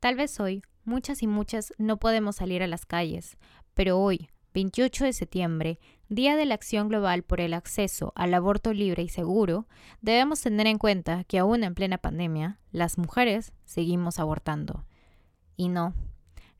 Tal vez hoy muchas y muchas no podemos salir a las calles, pero hoy, 28 de septiembre, Día de la Acción Global por el Acceso al Aborto Libre y Seguro, debemos tener en cuenta que aún en plena pandemia, las mujeres seguimos abortando. Y no,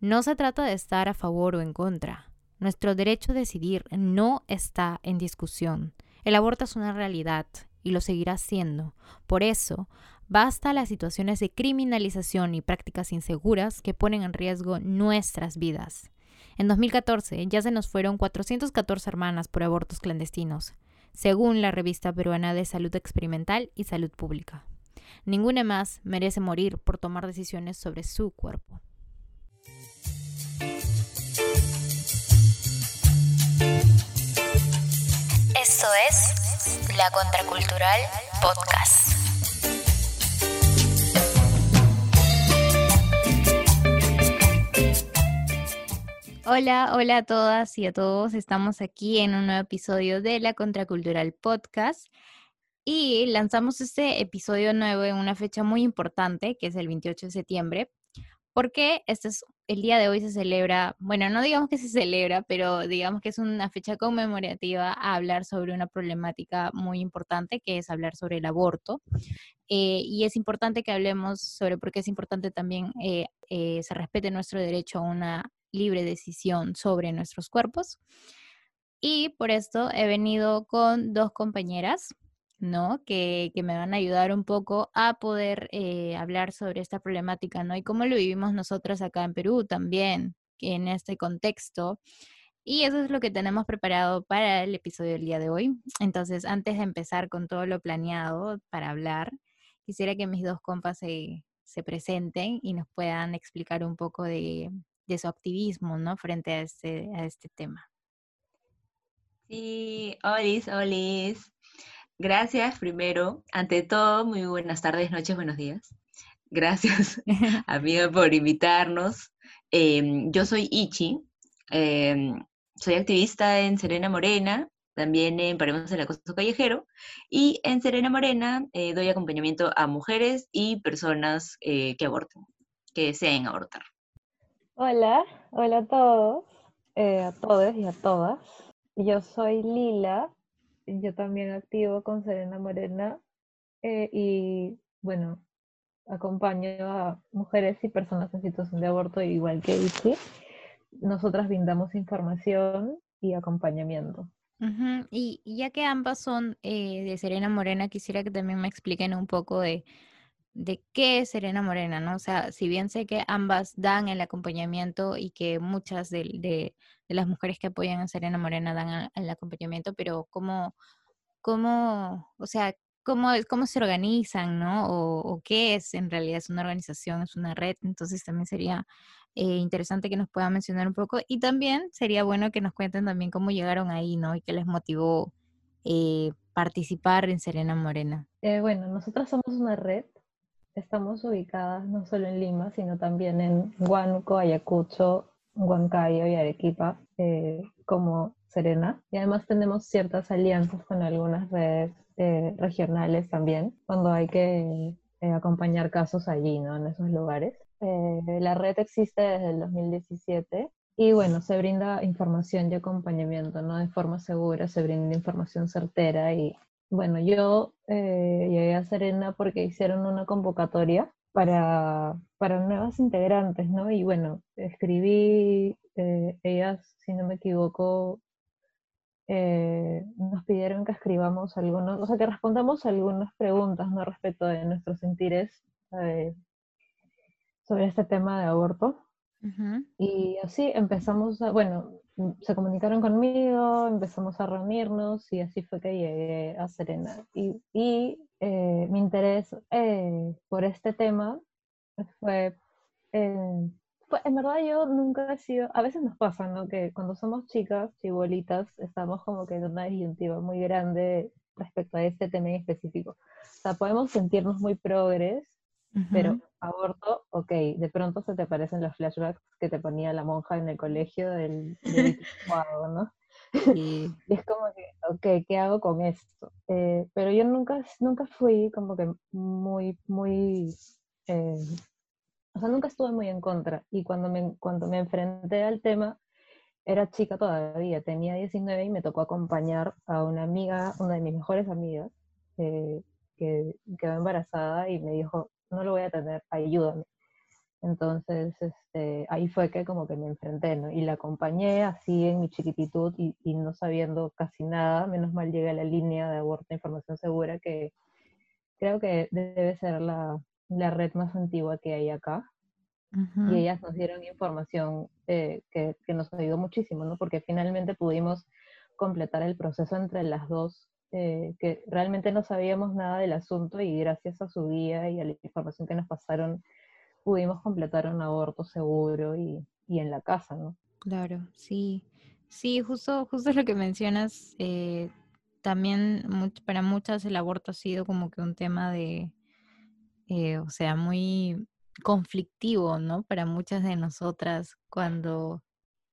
no se trata de estar a favor o en contra. Nuestro derecho a decidir no está en discusión. El aborto es una realidad y lo seguirá siendo. Por eso, basta las situaciones de criminalización y prácticas inseguras que ponen en riesgo nuestras vidas. En 2014 ya se nos fueron 414 hermanas por abortos clandestinos, según la revista peruana de Salud Experimental y Salud Pública. Ninguna más merece morir por tomar decisiones sobre su cuerpo. Esto es La Contracultural Podcast. Hola, hola a todas y a todos. Estamos aquí en un nuevo episodio de La Contracultural Podcast y lanzamos este episodio nuevo en una fecha muy importante, que es el 28 de septiembre, porque este es, el día de hoy se celebra, bueno, no digamos que se celebra, pero digamos que es una fecha conmemorativa a hablar sobre una problemática muy importante, que es hablar sobre el aborto. Eh, y es importante que hablemos sobre por qué es importante también eh, eh, se respete nuestro derecho a una libre decisión sobre nuestros cuerpos. Y por esto he venido con dos compañeras, ¿no? Que, me van a ayudar un poco a poder eh, hablar sobre esta problemática, ¿no? Y cómo lo vivimos nosotras acá en Perú también, en este contexto. Y eso es lo que tenemos preparado para el episodio del día de hoy. Entonces, antes de empezar con todo lo planeado para hablar, quisiera que mis dos compas se, se presenten y nos puedan explicar un poco de, de su activismo, ¿no? Frente a este, a este tema. Sí, Olis, Olis. Gracias primero. Ante todo, muy buenas tardes, noches, buenos días. Gracias, amiga, por invitarnos. Em, yo soy Ichi, em, soy activista en Serena Morena, también en Paremos el Acoso Callejero, y en Serena Morena eh, doy acompañamiento a mujeres y personas eh, que aborten, que deseen abortar. Hola, hola a todos, eh, a todos y a todas. Yo soy Lila, yo también activo con Serena Morena eh, y bueno, acompaño a mujeres y personas en situación de aborto igual que Ichi. Nosotras brindamos información y acompañamiento. y, ya que ambas son eh, de Serena Morena, quisiera que también me expliquen un poco de de qué es Serena Morena, ¿no? O sea, si bien sé que ambas dan el acompañamiento y que muchas de, las mujeres que apoyan a Serena Morena dan el acompañamiento, pero cómo, cómo, o sea, cómo, cómo se organizan, ¿no? O, qué es en realidad, es una organización, es una red, entonces también sería eh, interesante que nos puedan mencionar un poco y también sería bueno que nos cuenten también cómo llegaron ahí, ¿no? Y qué les motivó eh, participar en Serena Morena. Eh, bueno, nosotras somos una red Estamos ubicadas no solo en Lima, sino también en Huánuco, Ayacucho, Huancayo y Arequipa, eh, como Serena. Y además tenemos ciertas alianzas con algunas redes eh, regionales también, cuando hay que eh, acompañar casos allí, ¿no? En esos lugares. la red existe desde el 2017 y bueno, se brinda información y acompañamiento, ¿no? De forma segura, se brinda información certera y bueno, yo eh, llegué a Serena porque hicieron una convocatoria para, para nuevas integrantes, ¿no? Y bueno, escribí, eh, ellas, si no me equivoco, eh, nos pidieron que escribamos algunos, o sea, que respondamos algunas preguntas, ¿no? Respecto de nuestros sentires sobre este tema de aborto. Y así empezamos, a, bueno, se comunicaron conmigo, empezamos a reunirnos y así fue que llegué a Serena. Y, eh, mi interés eh, por este tema fue, eh, en verdad yo nunca he sido, a veces nos pasa, ¿no? Que cuando somos chicas, chibolitas, estamos como que en una disyuntiva muy grande respecto a este tema en específico. O sea, podemos sentirnos muy progres pero aborto, ok, de pronto se te aparecen los flashbacks que te ponía la monja en el colegio del, del ¿no? Y es como que, ok, ¿qué hago con esto? Eh, pero yo nunca, nunca fui como que muy, muy, eh, o sea, nunca estuve muy en contra. Y cuando me, cuando me enfrenté al tema, era chica todavía, tenía 19 y me tocó acompañar a una amiga, una de mis mejores amigas, eh, que quedó embarazada y me dijo, no lo voy a tener, ayúdame. Entonces, este, ahí fue que como que me enfrenté, ¿no? Y la acompañé así en mi chiquititud y, y no sabiendo casi nada, menos mal llegué a la línea de aborto información segura, que creo que debe ser la, la red más antigua que hay acá. Y ellas nos dieron información eh, que, que, nos ayudó muchísimo, ¿no? Porque finalmente pudimos completar el proceso entre las dos, eh, que realmente no sabíamos nada del asunto y gracias a su guía y a la información que nos pasaron, pudimos completar un aborto seguro y, y en la casa, ¿no? Claro, sí. Sí, justo, justo lo que mencionas. Eh, también para muchas el aborto ha sido como que un tema de, eh, o sea, muy conflictivo, ¿no? Para muchas de nosotras cuando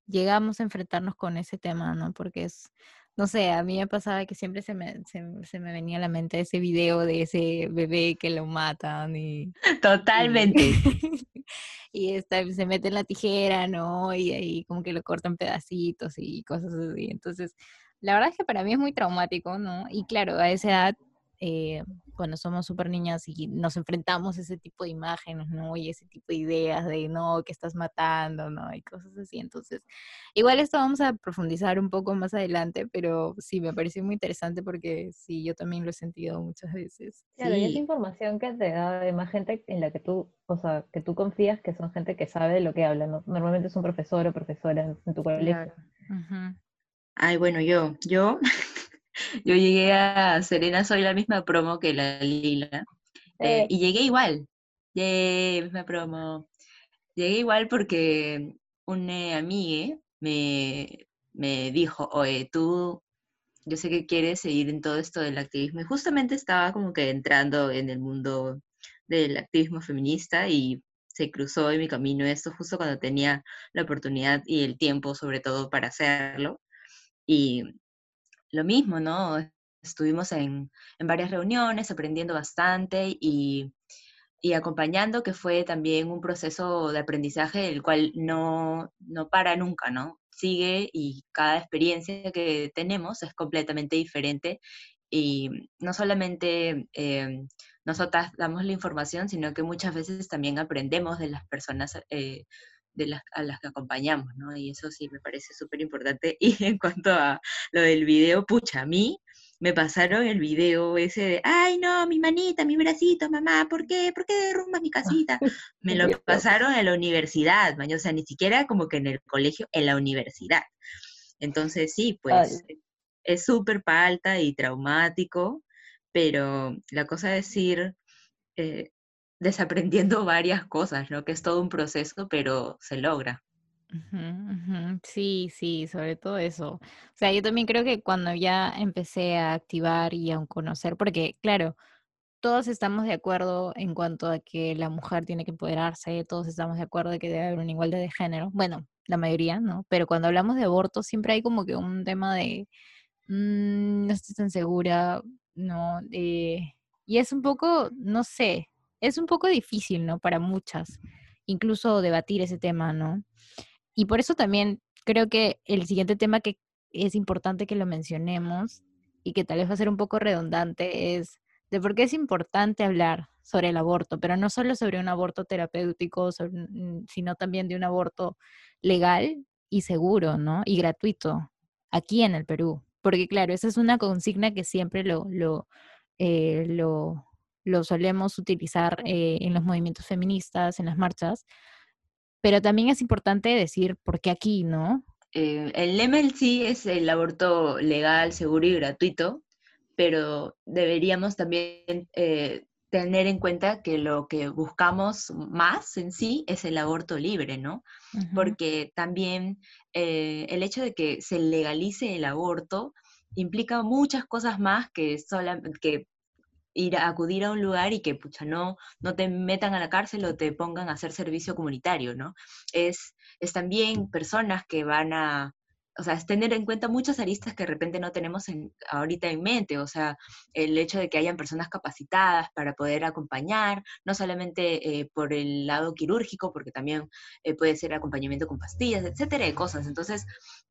llegamos a enfrentarnos con ese tema, ¿no? Porque es, no sé, a mí me pasaba que siempre se me, se, me venía a la mente ese video de ese bebé que lo matan y... Totalmente. Y, está, se mete en la tijera, ¿no? Y ahí como que lo cortan pedacitos y cosas así. Entonces, la verdad es que para mí es muy traumático, ¿no? Y claro, a esa edad eh, cuando somos súper niñas y nos enfrentamos a ese tipo de imágenes, ¿no? Y ese tipo de ideas de, no, que estás matando, ¿no? Y cosas así. Entonces, igual esto vamos a profundizar un poco más adelante, pero sí, me pareció muy interesante porque sí, yo también lo he sentido muchas veces. Claro, y esa información que te da además gente en la que tú, o sea, que tú confías que son gente que sabe de lo que habla, ¿no? Normalmente es un profesor o profesora en, tu colegio. Ay, bueno, yo, yo Yo llegué a Serena, soy la misma promo que la Lila. Eh, eh. y llegué igual. Llegué, misma promo. Llegué igual porque una amiga me, me dijo, oye, tú, yo sé que quieres seguir en todo esto del activismo. Y justamente estaba como que entrando en el mundo del activismo feminista y se cruzó en mi camino esto justo cuando tenía la oportunidad y el tiempo sobre todo para hacerlo. Y lo mismo, ¿no? Estuvimos en, varias reuniones aprendiendo bastante y, acompañando, que fue también un proceso de aprendizaje el cual no, no para nunca, ¿no? Sigue y cada experiencia que tenemos es completamente diferente y no solamente eh, nosotras damos la información, sino que muchas veces también aprendemos de las personas eh, de las, a las que acompañamos, ¿no? Y eso sí me parece súper importante. Y en cuanto a lo del video, pucha, a mí me pasaron el video ese de, ay, no, mi manita, mi bracito, mamá, ¿por qué? ¿Por qué derrumbas mi casita? Me lo pasaron en la universidad, o sea, ni siquiera como que en el colegio, en la universidad. Entonces, sí, pues es súper alta y traumático, pero la cosa es decir, eh, desaprendiendo varias cosas, ¿no? Que es todo un proceso, pero se logra. Sí, sí, sobre todo eso. O sea, yo también creo que cuando ya empecé a activar y a conocer, porque claro, todos estamos de acuerdo en cuanto a que la mujer tiene que empoderarse, todos estamos de acuerdo de que debe haber una igualdad de género, bueno, la mayoría, ¿no? Pero cuando hablamos de aborto siempre hay como que un tema de, mm, no estoy tan segura, ¿no? y es un poco, no sé, es un poco difícil, ¿no? Para muchas, incluso debatir ese tema, ¿no? Y por eso también creo que el siguiente tema que es importante que lo mencionemos y que tal vez va a ser un poco redundante es de por qué es importante hablar sobre el aborto, pero no solo sobre un aborto terapéutico, sino también de un aborto legal y seguro, ¿no? Y gratuito, aquí en el Perú. Porque claro, esa es una consigna que siempre lo, lo, eh, lo lo solemos utilizar eh, en los movimientos feministas, en las marchas, pero también es importante decir por qué aquí, ¿no? Eh, el sí es el aborto legal, seguro y gratuito, pero deberíamos también eh, tener en cuenta que lo que buscamos más en sí es el aborto libre, ¿no? Porque también el hecho de que se legalice el aborto implica muchas cosas más que, que ir a acudir a un lugar y que pucha, no, no te metan a la cárcel o te pongan a hacer servicio comunitario, ¿no? Es, es también personas que van a, o sea, es tener en cuenta muchas aristas que de repente no tenemos ahorita en mente, o sea, el hecho de que hayan personas capacitadas para poder acompañar, no solamente eh, por el lado quirúrgico, porque también eh, puede ser acompañamiento con pastillas, etcétera, de cosas. Entonces,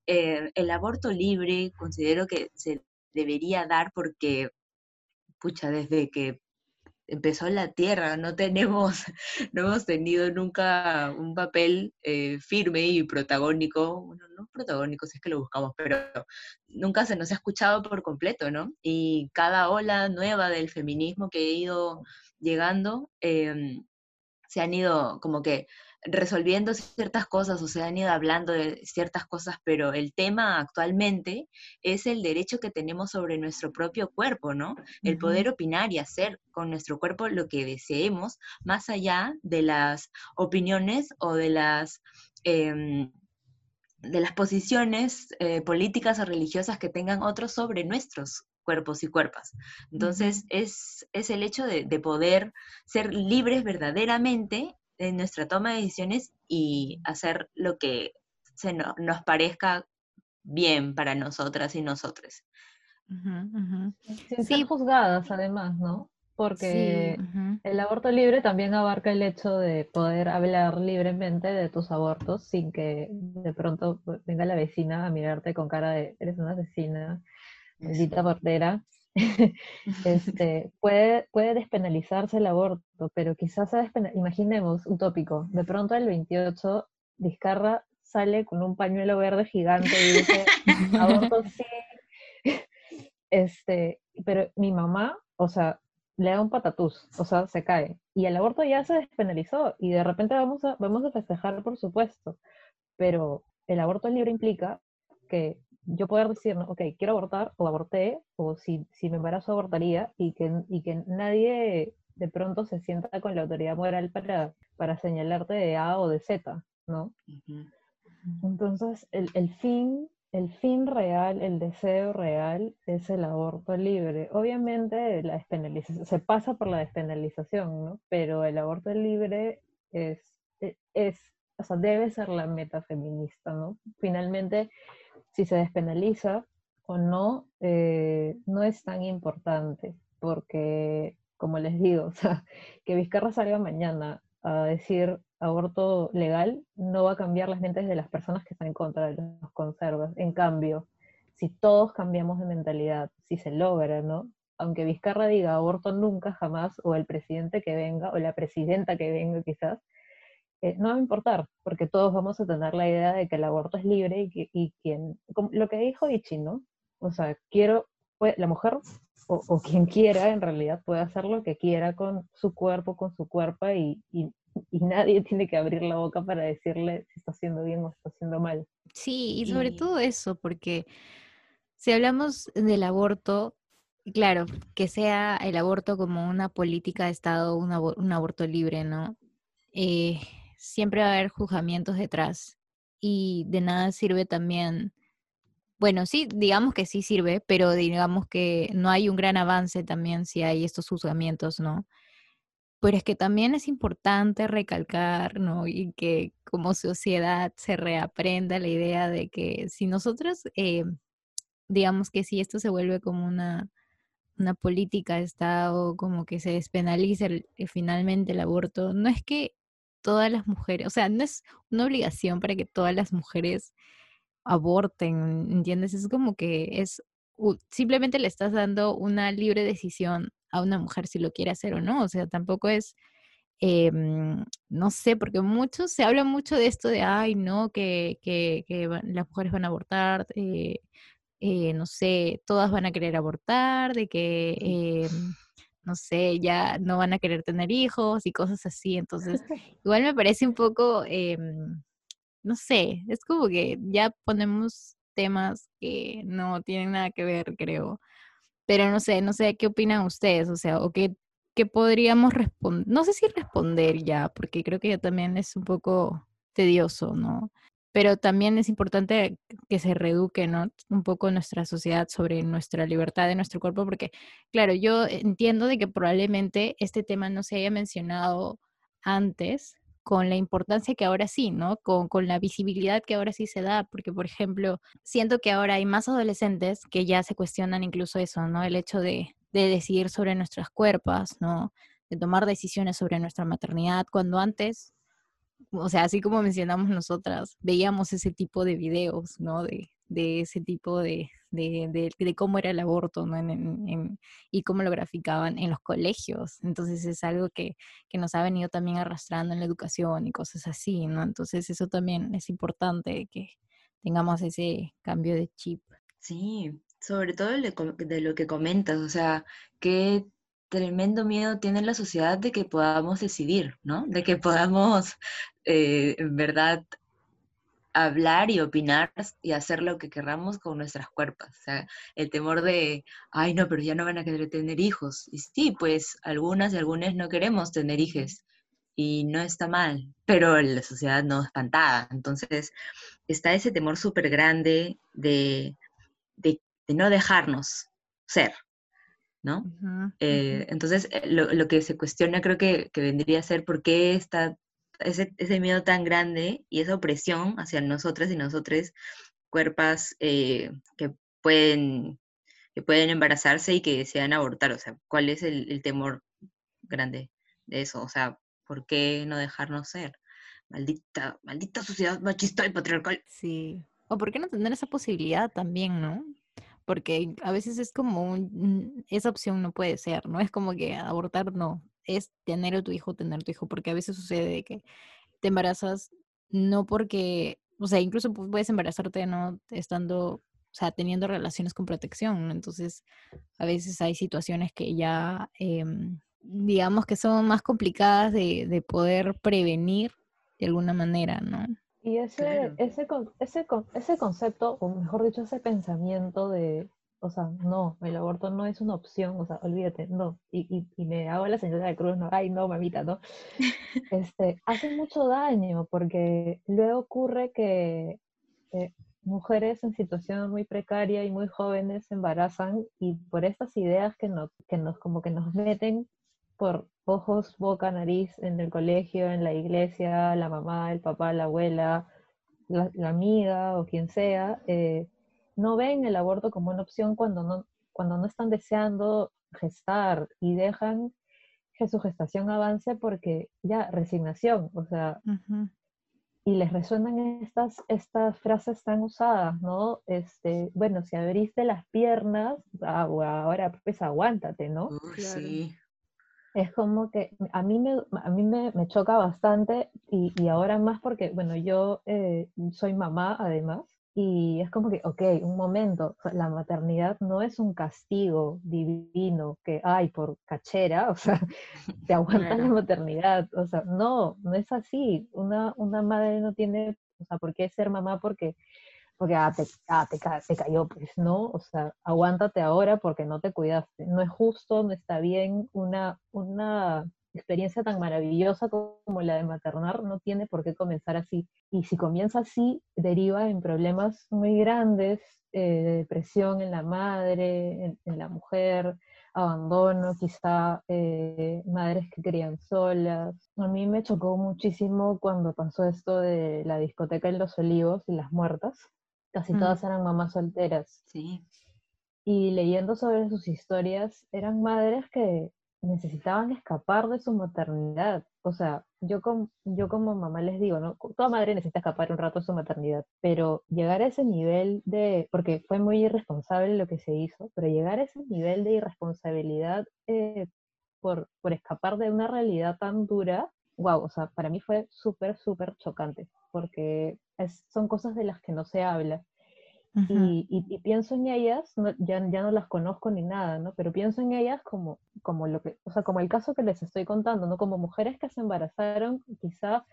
eh, el aborto libre considero que se debería dar porque, pucha, desde que empezó la Tierra, no tenemos, no hemos tenido nunca un papel eh, firme y protagónico, no protagónico si es que lo buscamos, pero nunca se nos ha escuchado por completo, ¿no? Y cada ola nueva del feminismo que ha ido llegando, em, se han ido como que resolviendo ciertas cosas o se han ido hablando de ciertas cosas, pero el tema actualmente es el derecho que tenemos sobre nuestro propio cuerpo, ¿no? El poder opinar y hacer con nuestro cuerpo lo que deseemos, más allá de las opiniones o de las... Em, de las posiciones eh, políticas o religiosas que tengan otros sobre nuestros cuerpos y cuerpas. Entonces, es, es, el hecho de, de, poder ser libres verdaderamente en nuestra toma de decisiones y hacer lo que se nos parezca bien para nosotras y nosotros. Sin ser juzgadas, además, ¿no? Porque el aborto libre también abarca el hecho de poder hablar libremente de tus abortos sin que de pronto venga la vecina a mirarte con cara de eres una asesina, maldita portera. este, puede, puede despenalizarse el aborto, pero quizás se imaginemos un tópico, de pronto el 28 Vizcarra sale con un pañuelo verde gigante y dice, aborto sí, este, pero mi mamá, o sea, le da un patatús, o sea, se cae, y el aborto ya se despenalizó, y de repente vamos a, vamos a festejar, por supuesto, pero el aborto libre implica que yo poder decir, ok, quiero abortar o aborté, o si, si me embarazo abortaría, y que, y que nadie de pronto se sienta con la autoridad moral para, para señalarte de A o de Z, ¿no? Entonces, el, el, fin, el fin real, el deseo real es el aborto libre. Obviamente, la despenalización, se pasa por la despenalización, ¿no? Pero el aborto libre es, e, es, o sea, debe ser la meta feminista, ¿no? Finalmente, si se despenaliza o no, eh, no es tan importante, porque, como les digo, que Vizcarra salga mañana a decir aborto legal no va a cambiar las mentes de las personas que están en contra de los conservas. En cambio, si todos cambiamos de mentalidad, si se logra, ¿no? Aunque Vizcarra diga aborto nunca, jamás, o el presidente que venga, o la presidenta que venga quizás, eh, no va a importar, porque todos vamos a tener la idea de que el aborto es libre y, y quien, lo que dijo Ichi, ¿no? O sea, quiero, la mujer o, quien quiera en realidad puede hacer lo que quiera con su cuerpo, con su cuerpo y, y, nadie tiene que abrir la boca para decirle si está haciendo bien o está haciendo mal. Sí, y sobre todo eso, porque si hablamos del aborto, claro, que sea el aborto como una política de Estado, un, un aborto libre, ¿no? Eh, siempre va a haber juzgamientos detrás y de nada sirve también, bueno, sí, digamos que sí sirve, pero digamos que no hay un gran avance también si hay estos juzgamientos, ¿no? Pero es que también es importante recalcar, ¿no? Y que como sociedad se reaprenda la idea de que si nosotros, eh, digamos que si esto se vuelve como una, una política de Estado, como que se despenalice eh, finalmente el aborto, no es que todas las mujeres, o sea, no es una obligación para que todas las mujeres aborten, ¿entiendes? Es como que es, simplemente le estás dando una libre decisión a una mujer si lo quiere hacer o no, o sea, tampoco es, em, no sé, porque muchos, se habla mucho de esto de, ay, no, que, que, que las mujeres van a abortar, eh, eh, no sé, todas van a querer abortar, de que... No sé, ya no van a querer tener hijos y cosas así. Entonces, igual me parece un poco, em, no sé, es como que ya ponemos temas que no tienen nada que ver, creo. Pero no sé, no sé qué opinan ustedes, o sea, o qué, qué podríamos responder, no sé si responder ya, porque creo que ya también es un poco tedioso, ¿no? Pero también es importante que se reeduque ¿no? un poco nuestra sociedad sobre nuestra libertad de nuestro cuerpo, porque claro, yo entiendo de que probablemente este tema no se haya mencionado antes, con la importancia que ahora sí, ¿no? Con, con, la visibilidad que ahora sí se da, porque por ejemplo, siento que ahora hay más adolescentes que ya se cuestionan incluso eso, ¿no? El hecho de, de decidir sobre nuestras cuerpos, ¿no? De tomar decisiones sobre nuestra maternidad, cuando antes, o sea, así como mencionamos nosotras, veíamos ese tipo de videos, ¿no? De, de ese tipo de, de, de, cómo era el aborto ¿no? y cómo lo graficaban en los colegios. Entonces es algo que, que, nos ha venido también arrastrando en la educación y cosas así, ¿no? Entonces eso también es importante que tengamos ese cambio de chip. Sí, sobre todo de lo que comentas, o sea, qué tremendo miedo tiene la sociedad de que podamos decidir, ¿no? De que podamos, eh, en verdad, hablar y opinar y hacer lo que querramos con nuestras cuerpos. O sea, el temor de, ay, no, pero ya no van a querer tener hijos. Y sí, pues algunas y algunos no queremos tener hijos y no está mal, pero la sociedad no espantada. Entonces, está ese temor súper grande de, de, no dejarnos ser, ¿no? Eh, entonces, eh, lo, lo, que se cuestiona creo que, que vendría a ser por qué está ese, ese, miedo tan grande y esa opresión hacia nosotras y nosotros, cuerpos eh, que, pueden, que pueden embarazarse y que desean abortar. O sea, ¿cuál es el, temor grande de eso? O sea, ¿por qué no dejarnos ser? Maldita, maldita sociedad machista y patriarcal. Sí. O por qué no tener esa posibilidad también, ¿no? Porque a veces es como un, esa opción no puede ser, ¿no? Es como que abortar no, es tener a tu hijo, tener tu hijo, porque a veces sucede que te embarazas no porque, o sea, incluso puedes embarazarte no estando, o sea, teniendo relaciones con protección, entonces a veces hay situaciones que ya, eh, digamos que son más complicadas de, de, poder prevenir de alguna manera, ¿no? Y ese, ese, ese, ese concepto, o mejor dicho, ese pensamiento de, o sea, no, el aborto no es una opción, o sea, olvídate, no. Y, y, me hago la señora de cruz, no, ay, no, mamita, no. Este, hace mucho daño porque luego ocurre que eh, mujeres en situación muy precaria y muy jóvenes se embarazan y por estas ideas que nos, que nos, como que nos meten por ojos, boca, nariz en el colegio, en la iglesia, la mamá, el papá, la abuela, la, la amiga o quien sea, eh, no ven el aborto como una opción cuando no, cuando no están deseando gestar y dejan que su gestación avance porque ya, resignación, o sea, y les resuenan estas, estas frases tan usadas, ¿no? Este, bueno, si abriste las piernas, ah, ahora pues aguántate, ¿no? sí. Es como que a mí me, a mí me, me choca bastante y, y, ahora más porque, bueno, yo eh, soy mamá además, y es como que, ok, un momento, la maternidad no es un castigo divino que, ay, por cachera, o sea, te aguanta la maternidad, o sea, no, no es así. Una, una madre no tiene, o sea, ¿por qué ser mamá? Porque, porque ah, te, ah, te, te cayó, pues no, o sea, aguántate ahora porque no te cuidaste. No es justo, no está bien una, una experiencia tan maravillosa como la de maternar no tiene por qué comenzar así. Y si comienza así, deriva en problemas muy grandes, eh, de depresión en la madre, en, la mujer, abandono, quizá eh, madres que crían solas. A mí me chocó muchísimo cuando pasó esto de la discoteca en Los Olivos y las muertas. Casi mm. todas eran mamás solteras. Sí. Y leyendo sobre sus historias, eran madres que necesitaban escapar de su maternidad. O sea, yo, como yo como mamá les digo, ¿no? Toda madre necesita escapar un rato de su maternidad, pero llegar a ese nivel de, porque fue muy irresponsable lo que se hizo, pero llegar a ese nivel de irresponsabilidad eh, por, por escapar de una realidad tan dura, wow, o sea, para mí fue súper, súper chocante, porque es, son cosas de las que no se habla y, pienso en ellas, ya, ya no las conozco ni nada, ¿no? Pero pienso en ellas como, como lo que, o sea, como el caso que les estoy contando, ¿no? Como mujeres que se embarazaron quizá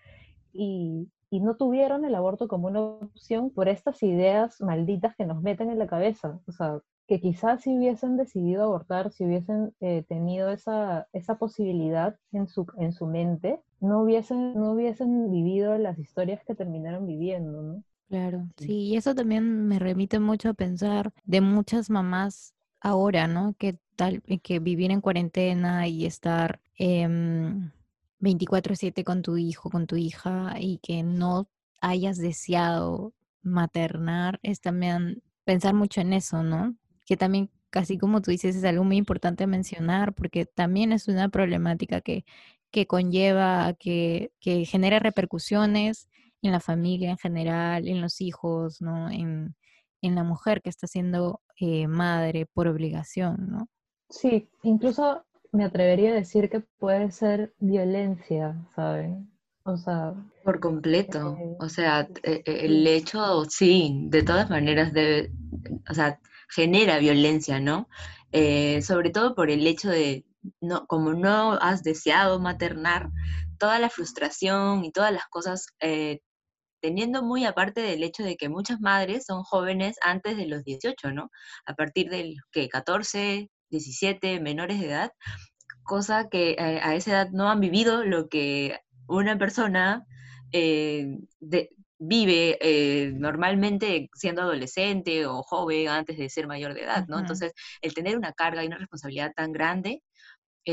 y, y no tuvieron el aborto como una opción por estas ideas malditas que nos meten en la cabeza. O sea, que quizás si hubiesen decidido abortar, si hubiesen eh, tenido esa, esa posibilidad en su, en su mente, no hubiesen, no hubiesen vivido las historias que terminaron viviendo, ¿no? Claro, sí, y eso también me remite mucho a pensar de muchas mamás ahora, ¿no? Que tal, que vivir en cuarentena y estar, eh, 24/7 con tu hijo, con tu hija y que no hayas deseado maternar, es también pensar mucho en eso, ¿no? Que también, casi como tú dices, es algo muy importante mencionar porque también es una problemática que, que conlleva, que, que genera repercusiones en la familia en general, en los hijos, ¿no? En, en la mujer que está siendo eh, madre por obligación, ¿no? Sí, incluso me atrevería a decir que puede ser violencia, ¿saben? O sea... Por completo. eh, O sea, eh, eh, sí, el hecho, sí, de todas maneras debe, o sea, genera violencia, ¿no? Eh, sobre todo por el hecho de, no, como no has deseado maternar, toda la frustración y todas las cosas, eh, teniendo muy aparte del hecho de que muchas madres son jóvenes antes de los 18, ¿no? A partir del que 14, 17, menores de edad, cosa que eh, a esa edad no han vivido lo que una persona eh, de- vive eh, normalmente siendo adolescente o joven antes de ser mayor de edad, ¿no? Entonces, el tener una carga y una responsabilidad tan grande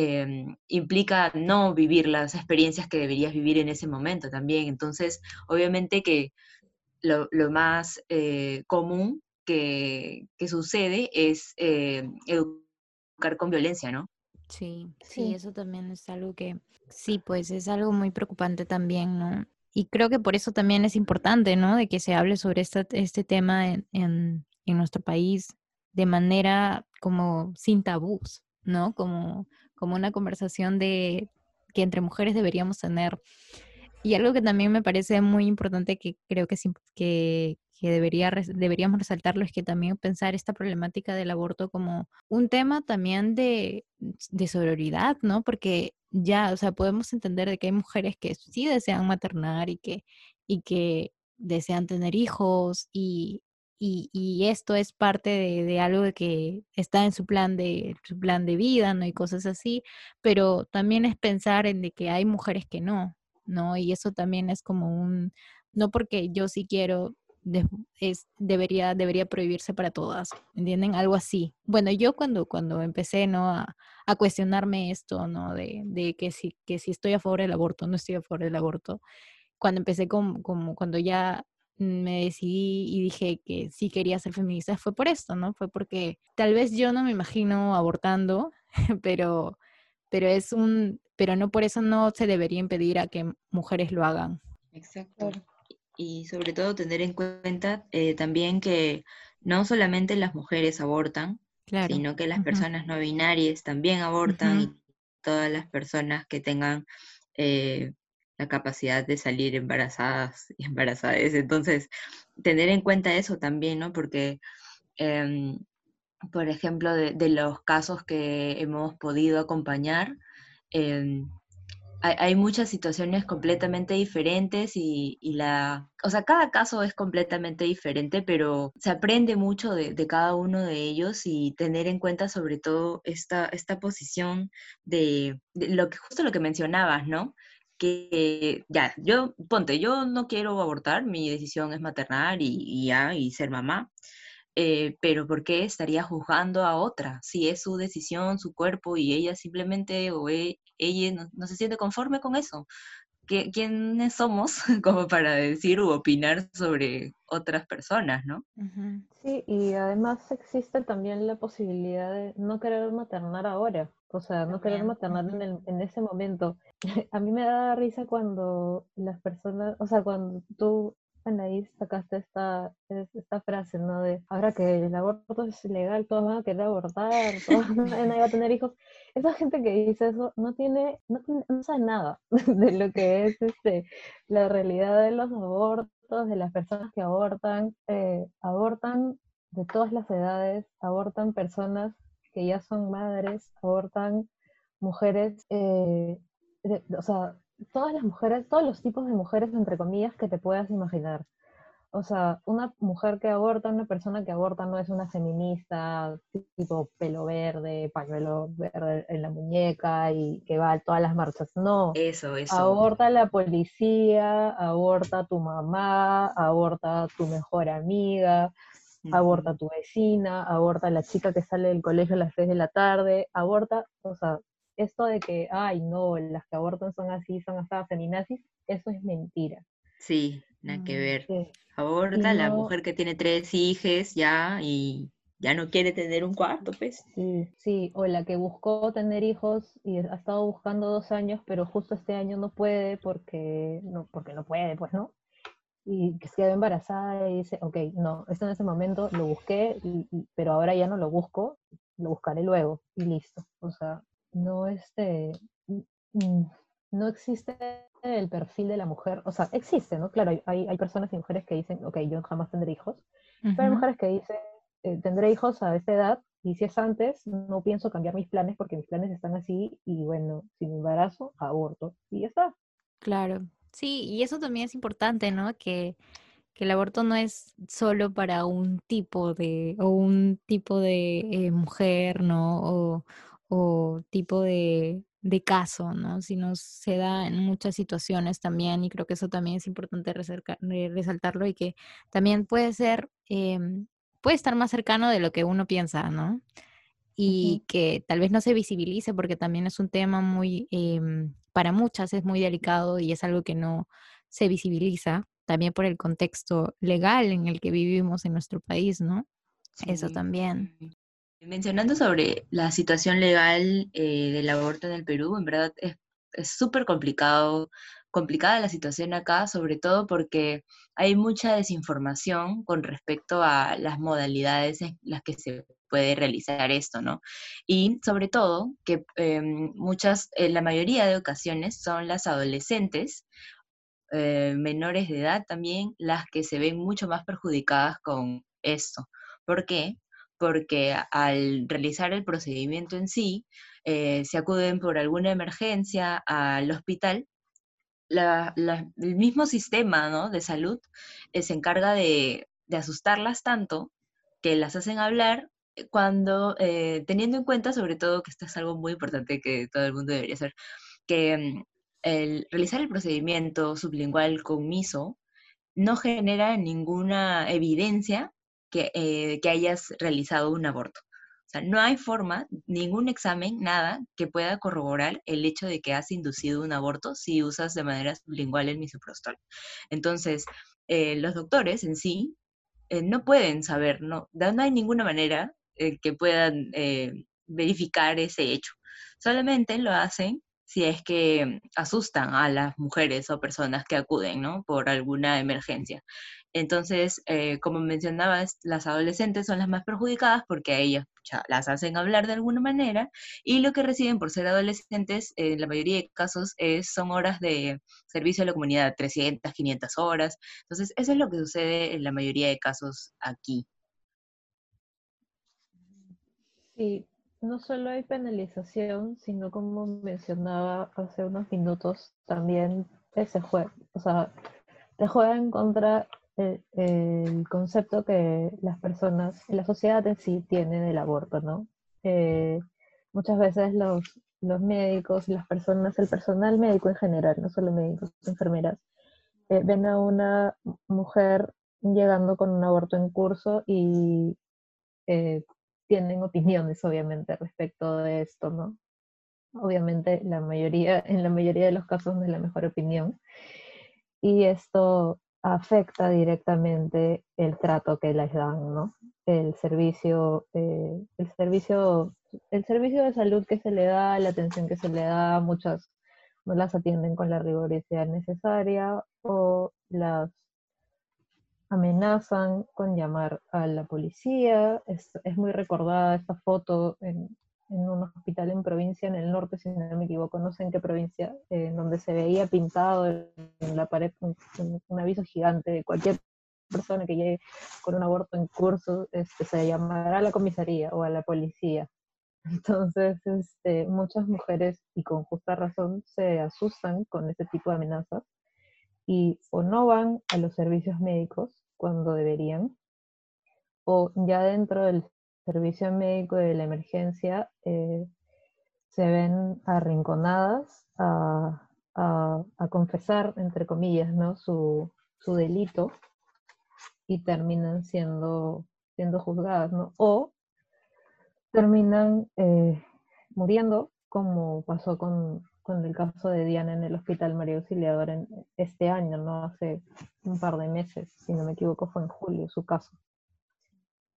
em, implica no vivir las experiencias que deberías vivir en ese momento también. Entonces, obviamente que lo, lo más eh, común que, que sucede es eh, educar con violencia, ¿no? Sí, sí, sí, eso también es algo que, sí, pues es algo muy preocupante también, ¿no? Y creo que por eso también es importante, ¿no? De que se hable sobre esta- este tema en, en, en nuestro país de manera como sin tabús, ¿no? Como, como una conversación de que entre mujeres deberíamos tener. Y algo que también me parece muy importante que creo que, que, que debería, deberíamos resaltarlo es que también pensar esta problemática del aborto como un tema también de, de sororidad, ¿no? Porque ya, o sea, podemos entender de que hay mujeres que sí desean maternar y que, y que desean tener hijos y, y, esto es parte de, de algo que está en su plan de, su plan de vida, ¿no? Y cosas así, pero también es pensar en de que hay mujeres que no, ¿no? Y eso también es como un, no porque yo sí quiero, es, debería, debería prohibirse para todas, ¿entienden? Algo así. Bueno, yo cuando, cuando empecé, ¿no? A, a cuestionarme esto, ¿no? De, de que, si, que si estoy a favor del aborto, no estoy a favor del aborto, cuando empecé con, como cuando ya me decidí y dije que sí quería ser feminista, fue por esto, ¿no? Fue porque tal vez yo no me imagino abortando, pero pero es un, pero no por eso no se debería impedir a que mujeres lo hagan. Exacto. Y sobre todo tener en cuenta eh, también que no solamente las mujeres abortan, Claro. sino que las personas no binarias también abortan y todas las personas que tengan eh, la capacidad de salir embarazadas y embarazadas. Entonces, tener en cuenta eso también, ¿no? Porque, em, por ejemplo, de, los casos que hemos podido acompañar, em, hay, muchas situaciones completamente diferentes y, la, o sea, cada caso es completamente diferente, pero se aprende mucho de, de cada uno de ellos y tener en cuenta sobre todo esta, esta posición de, de lo que, justo lo que mencionabas, ¿no? Que ya, yo, ponte, yo no quiero abortar, mi decisión es maternar y, y ya, y ser mamá, eh, pero ¿por qué estaría juzgando a otra? Si es su decisión, su cuerpo y ella simplemente o e- ella no, no se siente conforme con eso. ¿Qui- ¿Quiénes somos como para decir u opinar sobre otras personas, no? Sí, y además existe también la posibilidad de no querer maternar ahora, o sea, no querer maternar en, el- en ese momento. A mí me da risa cuando las personas, o sea, cuando tú, Anaís, sacaste esta, es- esta frase, ¿no? De ahora que el aborto es ilegal, todos van a querer abortar, todos nadie va a tener hijos. Esa gente que dice eso no tiene, no tiene, no sabe nada de lo que es este, la realidad de los abortos, de las personas que abortan, eh, abortan de todas las edades, abortan personas que ya son madres, abortan mujeres, eh, de- o sea, todas las mujeres, todos los tipos de mujeres, entre comillas, que te puedas imaginar. O sea, una mujer que aborta, una persona que aborta no es una feminista tipo pelo verde, pañuelo verde en la muñeca y que va a todas las marchas. No, Eso, eso. aborta la policía, aborta tu mamá, aborta tu mejor amiga, aborta Ujú. tu vecina, aborta la chica que sale del colegio a las 6 de la tarde, aborta, o sea, esto de que, ay, no, las que abortan son así, son hasta feminazis, eso es mentira. Sí, nada que Mm, ver. Sí. Aborta la no- mujer que tiene tres hijos ya y ya no quiere tener un cuarto, pues. Sí, sí, o la que buscó tener hijos y ha estado buscando dos años, pero justo este año no puede porque no, porque no puede, pues, ¿no? Y que se quedó embarazada y dice, ok, no, esto en ese momento lo busqué, y- y- pero ahora ya no lo busco, lo buscaré luego y listo. O sea, no este, no existe el perfil de la mujer, o sea, existe, ¿no? Claro, hay- hay, personas y mujeres que dicen, ok, yo jamás tendré hijos, pero hay mujeres que dicen, eh, tendré hijos a esta edad y si es antes, no pienso cambiar mis planes porque mis planes están así y bueno, si me embarazo, aborto y ya está. Claro, sí, y eso también es importante, ¿no? Que, que el aborto no es solo para un tipo de, o un tipo de eh, mujer, ¿no? O, o tipo de, de caso, ¿no? Sino se da en muchas situaciones también, y creo que eso también es importante re- resaltarlo y que también puede ser, em, puede estar más cercano de lo que uno piensa, ¿no? y que tal vez no se visibilice porque también es un tema muy, em, para muchas es muy delicado y es algo que no se visibiliza, también por el contexto legal en el que vivimos en nuestro país, ¿no? Eso también. Mencionando sobre la situación legal eh, del aborto en el Perú, en verdad es es súper complicado, complicada la situación acá, sobre todo porque hay mucha desinformación con respecto a las modalidades en las que se puede realizar esto, ¿no? Y sobre todo que em, muchas, en la mayoría de ocasiones son las adolescentes eh, menores de edad también las que se ven mucho más perjudicadas con esto. ¿Por qué? Porque al realizar el procedimiento en sí, eh, se acuden por alguna emergencia al hospital, el mismo sistema ¿no? de salud eh, se encarga de, asustarlas tanto que las hacen hablar eh, cuando, eh, teniendo en cuenta sobre todo que esto es algo muy importante que todo el mundo debería hacer, que mm, el realizar el procedimiento sublingual con miso no genera ninguna evidencia que, eh, que hayas realizado un aborto. O sea, no hay forma, ningún examen, nada que pueda corroborar el hecho de que has inducido un aborto si usas de manera sublingual el misoprostol. Entonces, eh, los doctores en sí eh, no pueden saber, no, no hay ninguna manera eh, que puedan eh, verificar ese hecho. Solamente lo hacen si es que asustan a las mujeres o personas que acuden, ¿no? Por alguna emergencia. Entonces, eh, como mencionabas, las adolescentes son las más perjudicadas porque a ellas las hacen hablar de alguna manera y lo que reciben por ser adolescentes, en la mayoría de casos, es, son horas de servicio a la comunidad, 300, 500 horas. Entonces, eso es lo que sucede en la mayoría de casos aquí. Sí, no solo hay penalización, sino como mencionaba hace unos minutos, también ese juego, o sea, te juega en contra el, el concepto que las personas, la sociedad en sí tiene del aborto, ¿no? Eh, muchas veces los, los médicos, las personas, el personal médico en general, no solo médicos, enfermeras, eh, ven a una mujer llegando con un aborto en curso y eh, tienen opiniones, obviamente, respecto de esto, ¿no? Obviamente, la mayoría, en la mayoría de los casos no es la mejor opinión. Y esto afecta directamente el trato que les dan, ¿no? El servicio, eh, el servicio, el servicio de salud que se le da, la atención que se le da, muchas no las atienden con la rigurosidad necesaria o las amenazan con llamar a la policía. Es, es muy recordada esta foto en, en, un hospital en provincia, en el norte, si no me equivoco, no sé en qué provincia, eh, donde se veía pintado en, en la pared un, un, aviso gigante de cualquier persona que llegue con un aborto en curso, este, se llamará a la comisaría o a la policía. Entonces, este, muchas mujeres, y con justa razón, se asustan con este tipo de amenazas y o no van a los servicios médicos cuando deberían, o ya dentro del servicio médico de la emergencia eh, se ven arrinconadas a, a, confesar, entre comillas, ¿no? su, su delito y terminan siendo, siendo juzgadas, ¿no? O terminan eh, muriendo como pasó con, con el caso de Diana en el Hospital María Auxiliadora en este año, ¿no? Hace un par de meses, si no me equivoco, fue en julio su caso.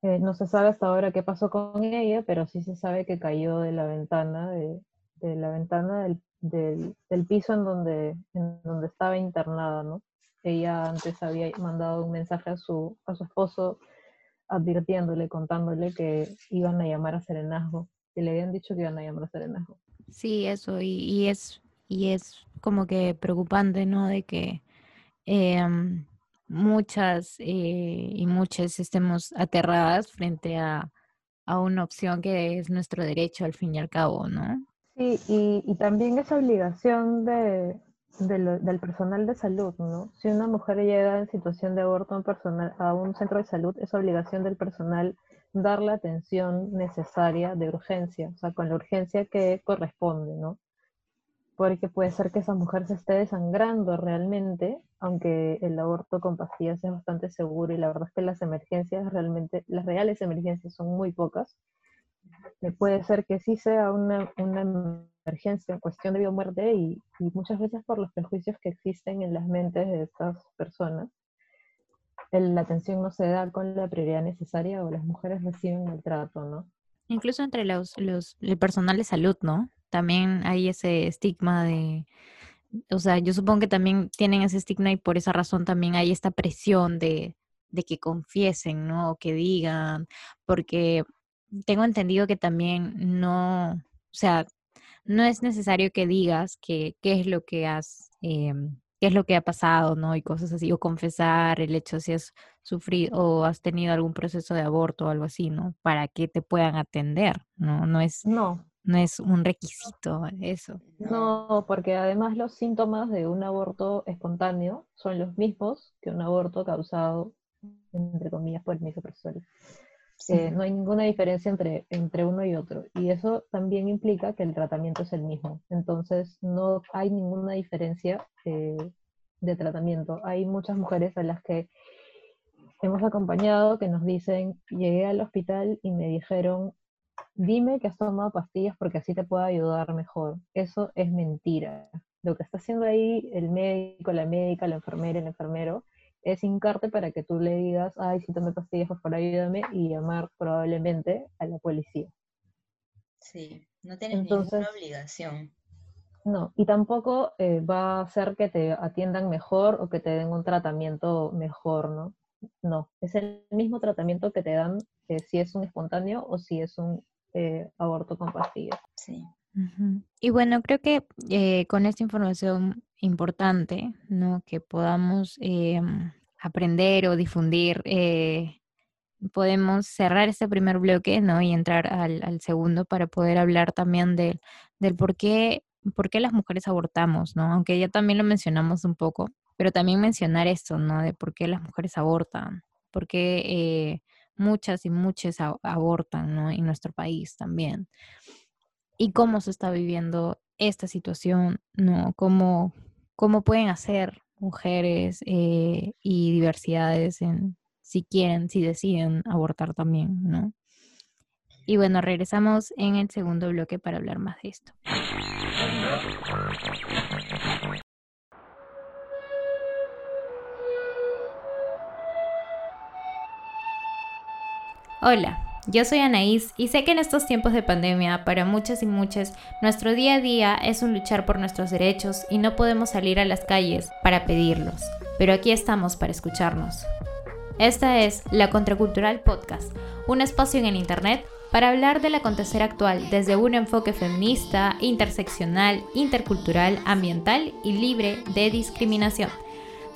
Eh, no se sabe hasta ahora qué pasó con ella, pero sí se sabe que cayó de la ventana, de, la ventana del, piso en donde, en donde estaba internada, ¿no? Ella antes había mandado un mensaje a su, a su esposo advirtiéndole, contándole que iban a llamar a serenazgo, que le habían dicho que iban a llamar a serenazgo. Sí, eso, y, y es, y es como que preocupante, ¿no? De que eh, muchas eh, y muchas estemos aterradas frente a, a, una opción que es nuestro derecho al fin y al cabo, ¿no? Sí, y, y también es obligación de, del personal de salud, ¿no? Si una mujer llega en situación de aborto en personal, a un centro de salud, es obligación del personal dar la atención necesaria de urgencia, o sea, con la urgencia que corresponde, ¿no? Porque puede ser que esa mujer se esté desangrando realmente, aunque el aborto con pastillas es bastante seguro y la verdad es que las emergencias realmente, las reales emergencias son muy pocas. Puede ser que sí sea una, emergencia, cuestión de vida o muerte y, y muchas veces por los prejuicios que existen en las mentes de estas personas, la atención no se da con la prioridad necesaria o las mujeres reciben maltrato, ¿no? Incluso entre los, los, el personal de salud, ¿no? También hay ese estigma de, o sea, yo supongo que también tienen ese estigma y por esa razón también hay esta presión de, de que confiesen, ¿no? O que digan, porque tengo entendido que también no, o sea, no es necesario que digas que qué es lo que has eh, qué es lo que ha pasado, ¿no? Y cosas así, o confesar el hecho si has sufrido o has tenido algún proceso de aborto o algo así, ¿no? Para que te puedan atender, ¿no? No es, no. No es un requisito eso. No, porque además los síntomas de un aborto espontáneo son los mismos que un aborto causado, entre comillas, por el mismo profesor. Sí. Eh, no hay ninguna diferencia entre, entre uno y otro. Y eso también implica que el tratamiento es el mismo. Entonces, no hay ninguna diferencia eh, de tratamiento. Hay muchas mujeres a las que hemos acompañado que nos dicen, llegué al hospital y me dijeron, dime que has tomado pastillas porque así te puedo ayudar mejor. Eso es mentira. Lo que está haciendo ahí el médico, la médica, la enfermera, el enfermero, es hincarte para que tú le digas, ay, si tomé pastillas, por favor ayúdame, y llamar probablemente a la policía. Sí, no tienes Entonces, ninguna obligación. No, y tampoco eh, va a hacer que te atiendan mejor o que te den un tratamiento mejor, ¿no? No, es el mismo tratamiento que te dan eh, si es un espontáneo o si es un eh, aborto con pastillas. Sí. Y bueno, creo que eh, con esta información importante, ¿no? Que podamos eh, aprender o difundir, eh, podemos cerrar este primer bloque, ¿no? Y entrar al, segundo para poder hablar también de, del por qué, por qué las mujeres abortamos, ¿no? Aunque ya también lo mencionamos un poco, pero también mencionar esto, ¿no? De por qué las mujeres abortan, por qué eh, muchas y muchas abortan, ¿no? En nuestro país también. Y cómo se está viviendo esta situación, ¿no? Cómo, cómo pueden hacer mujeres eh, y diversidades en, si quieren, si deciden abortar también, ¿no? Y bueno, regresamos en el segundo bloque para hablar más de esto. Hola, yo soy Anaís y sé que en estos tiempos de pandemia, para muchas y muchas, nuestro día a día es un luchar por nuestros derechos y no podemos salir a las calles para pedirlos, pero aquí estamos para escucharnos. Esta es La Contracultural Podcast, un espacio en el Internet para hablar del acontecer actual desde un enfoque feminista, interseccional, intercultural, ambiental y libre de discriminación.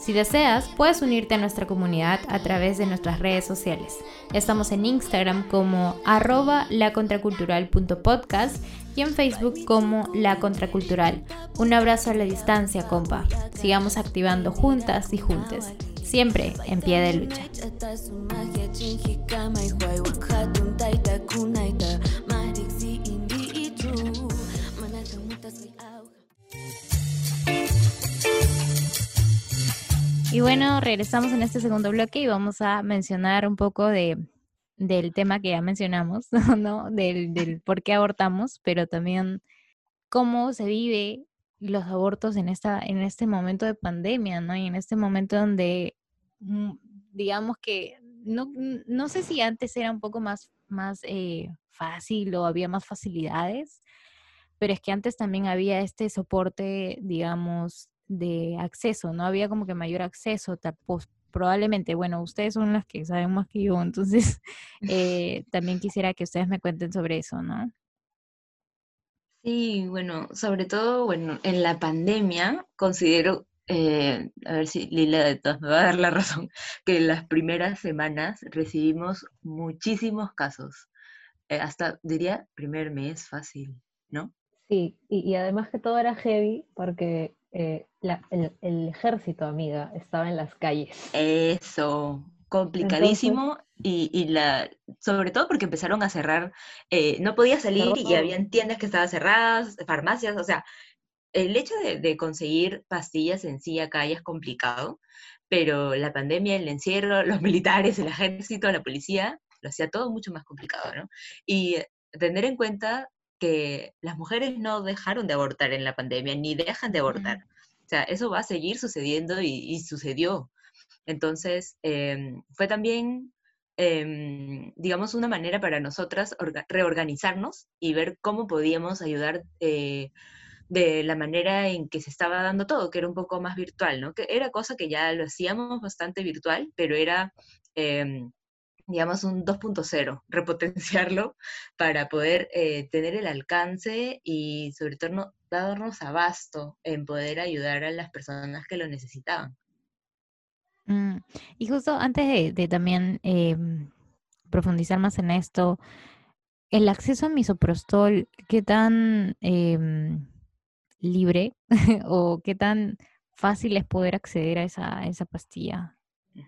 Si deseas, puedes unirte a nuestra comunidad a través de nuestras redes sociales. Estamos en Instagram como arroba lacontracultural.podcast y en Facebook como La Contracultural. Un abrazo a la distancia, compa. Sigamos activando juntas y juntes. Siempre en pie de lucha. Y bueno, regresamos en este segundo bloque y vamos a mencionar un poco de, del tema que ya mencionamos, ¿no? Del, del por qué abortamos, pero también cómo se vive los abortos en, esta, en este momento de pandemia, ¿no? Y en este momento donde, mm, digamos que, no, no sé si antes era un poco más, más eh, fácil o había más facilidades, pero es que antes también había este soporte, digamos, de acceso, no había como que mayor acceso, pues, probablemente, bueno, ustedes son las que saben más que yo, entonces eh, también quisiera que ustedes me cuenten sobre eso, ¿no? Sí, bueno, sobre todo, bueno, en la pandemia considero, eh, a ver si Lila de todas me va a dar la razón, que en las primeras semanas recibimos muchísimos casos. Eh, hasta diría primer mes fácil, ¿no? Sí, y, además que todo era heavy porque eh, el, ejército, amiga, estaba en las calles. Eso, complicadísimo y, la, sobre todo porque empezaron a cerrar, eh, no podía salir y habían tiendas que estaban cerradas, farmacias, o sea, el hecho de, conseguir pastillas en sí acá ya es complicado, pero la pandemia, el encierro, los militares, el ejército, la policía, lo hacía todo mucho más complicado, ¿no? Y tener en cuenta que las mujeres no dejaron de abortar en la pandemia, ni dejan de abortar. O sea, eso va a seguir sucediendo y, sucedió. Entonces, em, fue también, em, digamos, una manera para nosotras reorganizarnos y ver cómo podíamos ayudar eh, de la manera en que se estaba dando todo, que era un poco más virtual, ¿no? Que era cosa que ya lo hacíamos bastante virtual, pero era em, digamos, un 2.0, repotenciarlo para poder eh, tener el alcance y sobre todo darnos abasto en poder ayudar a las personas que lo necesitaban. Mm, y justo antes de, también em, profundizar más en esto, el acceso a misoprostol, ¿qué tan em, libre o qué tan fácil es poder acceder a esa, a esa pastilla?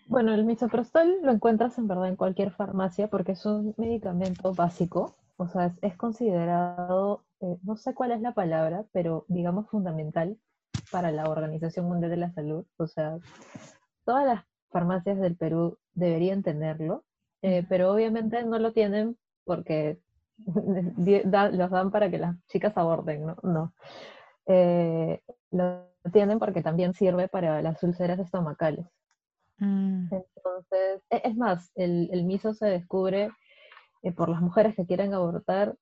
Bueno, el misoprostol lo encuentras en verdad en cualquier farmacia porque es un medicamento básico, o sea, es, considerado, eh, no sé cuál es la palabra, pero digamos fundamental para la Organización Mundial de la Salud. O sea, todas las farmacias del Perú deberían tenerlo, eh, pero obviamente no lo tienen porque los dan para que las chicas aborten, ¿no? No. Eh, lo tienen porque también sirve para las úlceras estomacales. Mm. Entonces, e, es más, el, el miso se descubre eh, por las mujeres que quieren abortar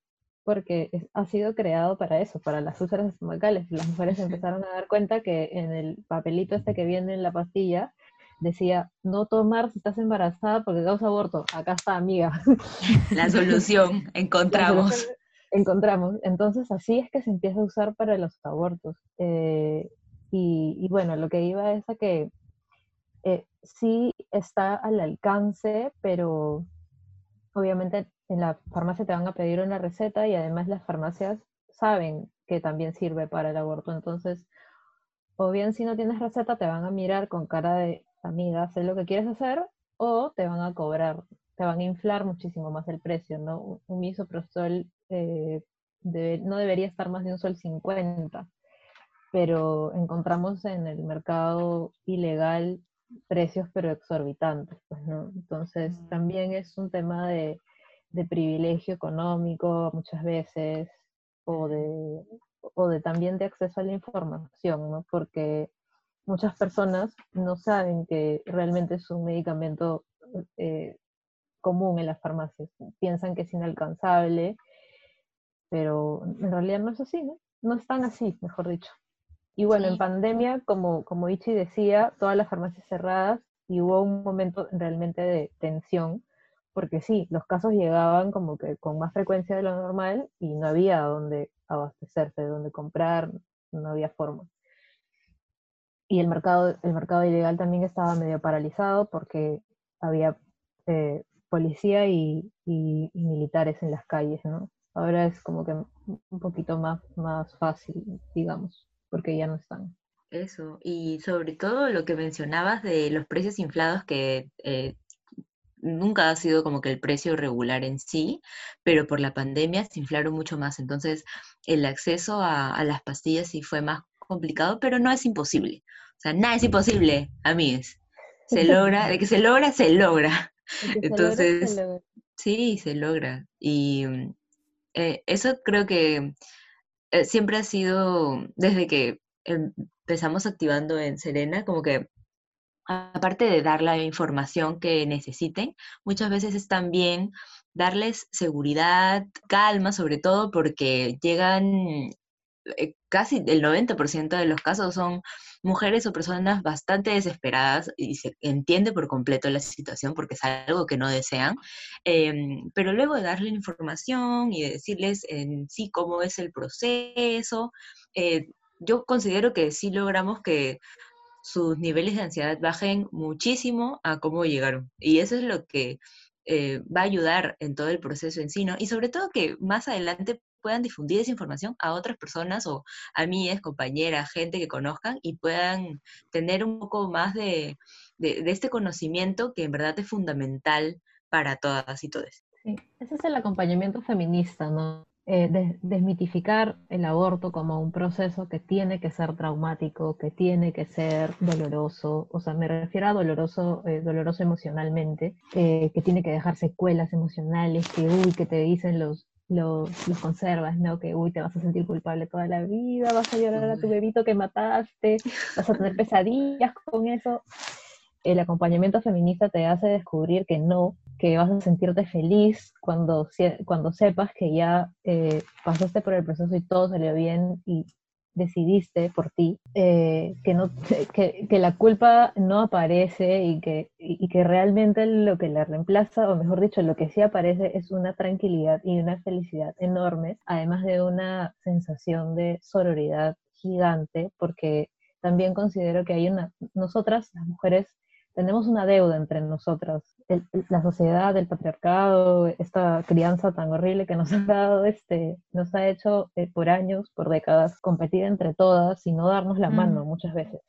porque ha sido creado para eso, para las úlceras estomacales. Las mujeres empezaron a dar cuenta que en el papelito este que viene en la pastilla decía, no tomar si estás embarazada porque causa aborto. Acá está, amiga. La solución, encontramos. encontramos. Entonces, así es que se empieza a usar para los abortos. Eh, y, y, bueno, lo que iba es a que eh, sí está al alcance, pero obviamente en la farmacia te van a pedir una receta y además las farmacias saben que también sirve para el aborto. Entonces, o bien si no tienes receta, te van a mirar con cara de amiga, sé lo que quieres hacer, o te van a cobrar, te van a inflar muchísimo más el precio, ¿no? Un misoprostol eh, no debería estar más de un sol 50, pero encontramos en el mercado ilegal precios pero exorbitantes, pues, ¿no? Entonces también es un tema de, privilegio económico muchas veces o de, o de también de acceso a la información, ¿no? Porque muchas personas no saben que realmente es un medicamento eh, común en las farmacias, piensan que es inalcanzable, pero en realidad no es así, ¿no? No es tan así, mejor dicho. Y bueno, en pandemia, como, como Ichi decía, todas las farmacias cerradas y hubo un momento realmente de tensión, porque sí, los casos llegaban como que con más frecuencia de lo normal y no había dónde abastecerse, dónde comprar, no había forma. Y el mercado, el mercado ilegal también estaba medio paralizado porque había eh, policía y, y, y, militares en las calles, ¿no? Ahora es como que un poquito más, más fácil, digamos porque ya no están. Eso, y sobre todo lo que mencionabas de los precios inflados que eh, nunca ha sido como que el precio regular en sí, pero por la pandemia se inflaron mucho más. Entonces, el acceso a, las pastillas sí fue más complicado, pero no es imposible. O sea, nada es imposible, a mí es. Se logra, de que se logra, se logra. Entonces, sí, se logra. Y mm, eh, eso creo que eh, siempre ha sido, desde que empezamos activando en Serena, como que aparte de dar la información que necesiten, muchas veces es también darles seguridad, calma, sobre todo porque llegan, casi el 90% de los casos son mujeres o personas bastante desesperadas y se entiende por completo la situación porque es algo que no desean, em, pero luego de darle información y de decirles en sí cómo es el proceso, eh, yo considero que sí logramos que sus niveles de ansiedad bajen muchísimo a cómo llegaron. Y eso es lo que eh, va a ayudar en todo el proceso en sí. Y sobre todo que más adelante puedan difundir esa información a otras personas o amigas, compañeras, gente que conozcan y puedan tener un poco más de, de, este conocimiento que en verdad es fundamental para todas y todos. Sí, ese es el acompañamiento feminista, ¿no? Eh, desmitificar el aborto como un proceso que tiene que ser traumático, que tiene que ser doloroso, o sea, me refiero a doloroso, eh, doloroso emocionalmente, eh, que tiene que dejar secuelas emocionales, que uy, que te dicen los, los, los, conservas, ¿no? Que uy, te vas a sentir culpable toda la vida, vas a llorar a tu bebito que mataste, vas a tener pesadillas con eso el acompañamiento feminista te hace descubrir que no, que vas a sentirte feliz cuando, cuando sepas que ya eh, pasaste por el proceso y todo salió bien y decidiste por ti, eh, que, no, que, que, la culpa no aparece y que, y que realmente lo que la reemplaza, o mejor dicho, lo que sí aparece es una tranquilidad y una felicidad enorme, además de una sensación de sororidad gigante, porque también considero que hay una, nosotras, las mujeres, tenemos una deuda entre nosotras. la sociedad, el patriarcado, esta crianza tan horrible que nos ha dado, este, nos ha hecho eh, por años, por décadas, competir entre todas y no darnos la mano muchas veces.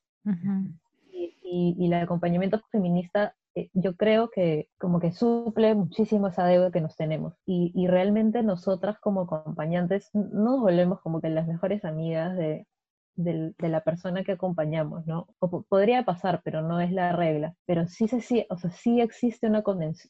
y, y, el acompañamiento feminista eh, yo creo que como que suple muchísimo esa deuda que nos tenemos. Y, y, realmente nosotras como acompañantes nos volvemos como que las mejores amigas de, de la persona que acompañamos, ¿no? O podría pasar, pero no es la regla. Pero sí, sí, o sea, sí existe una,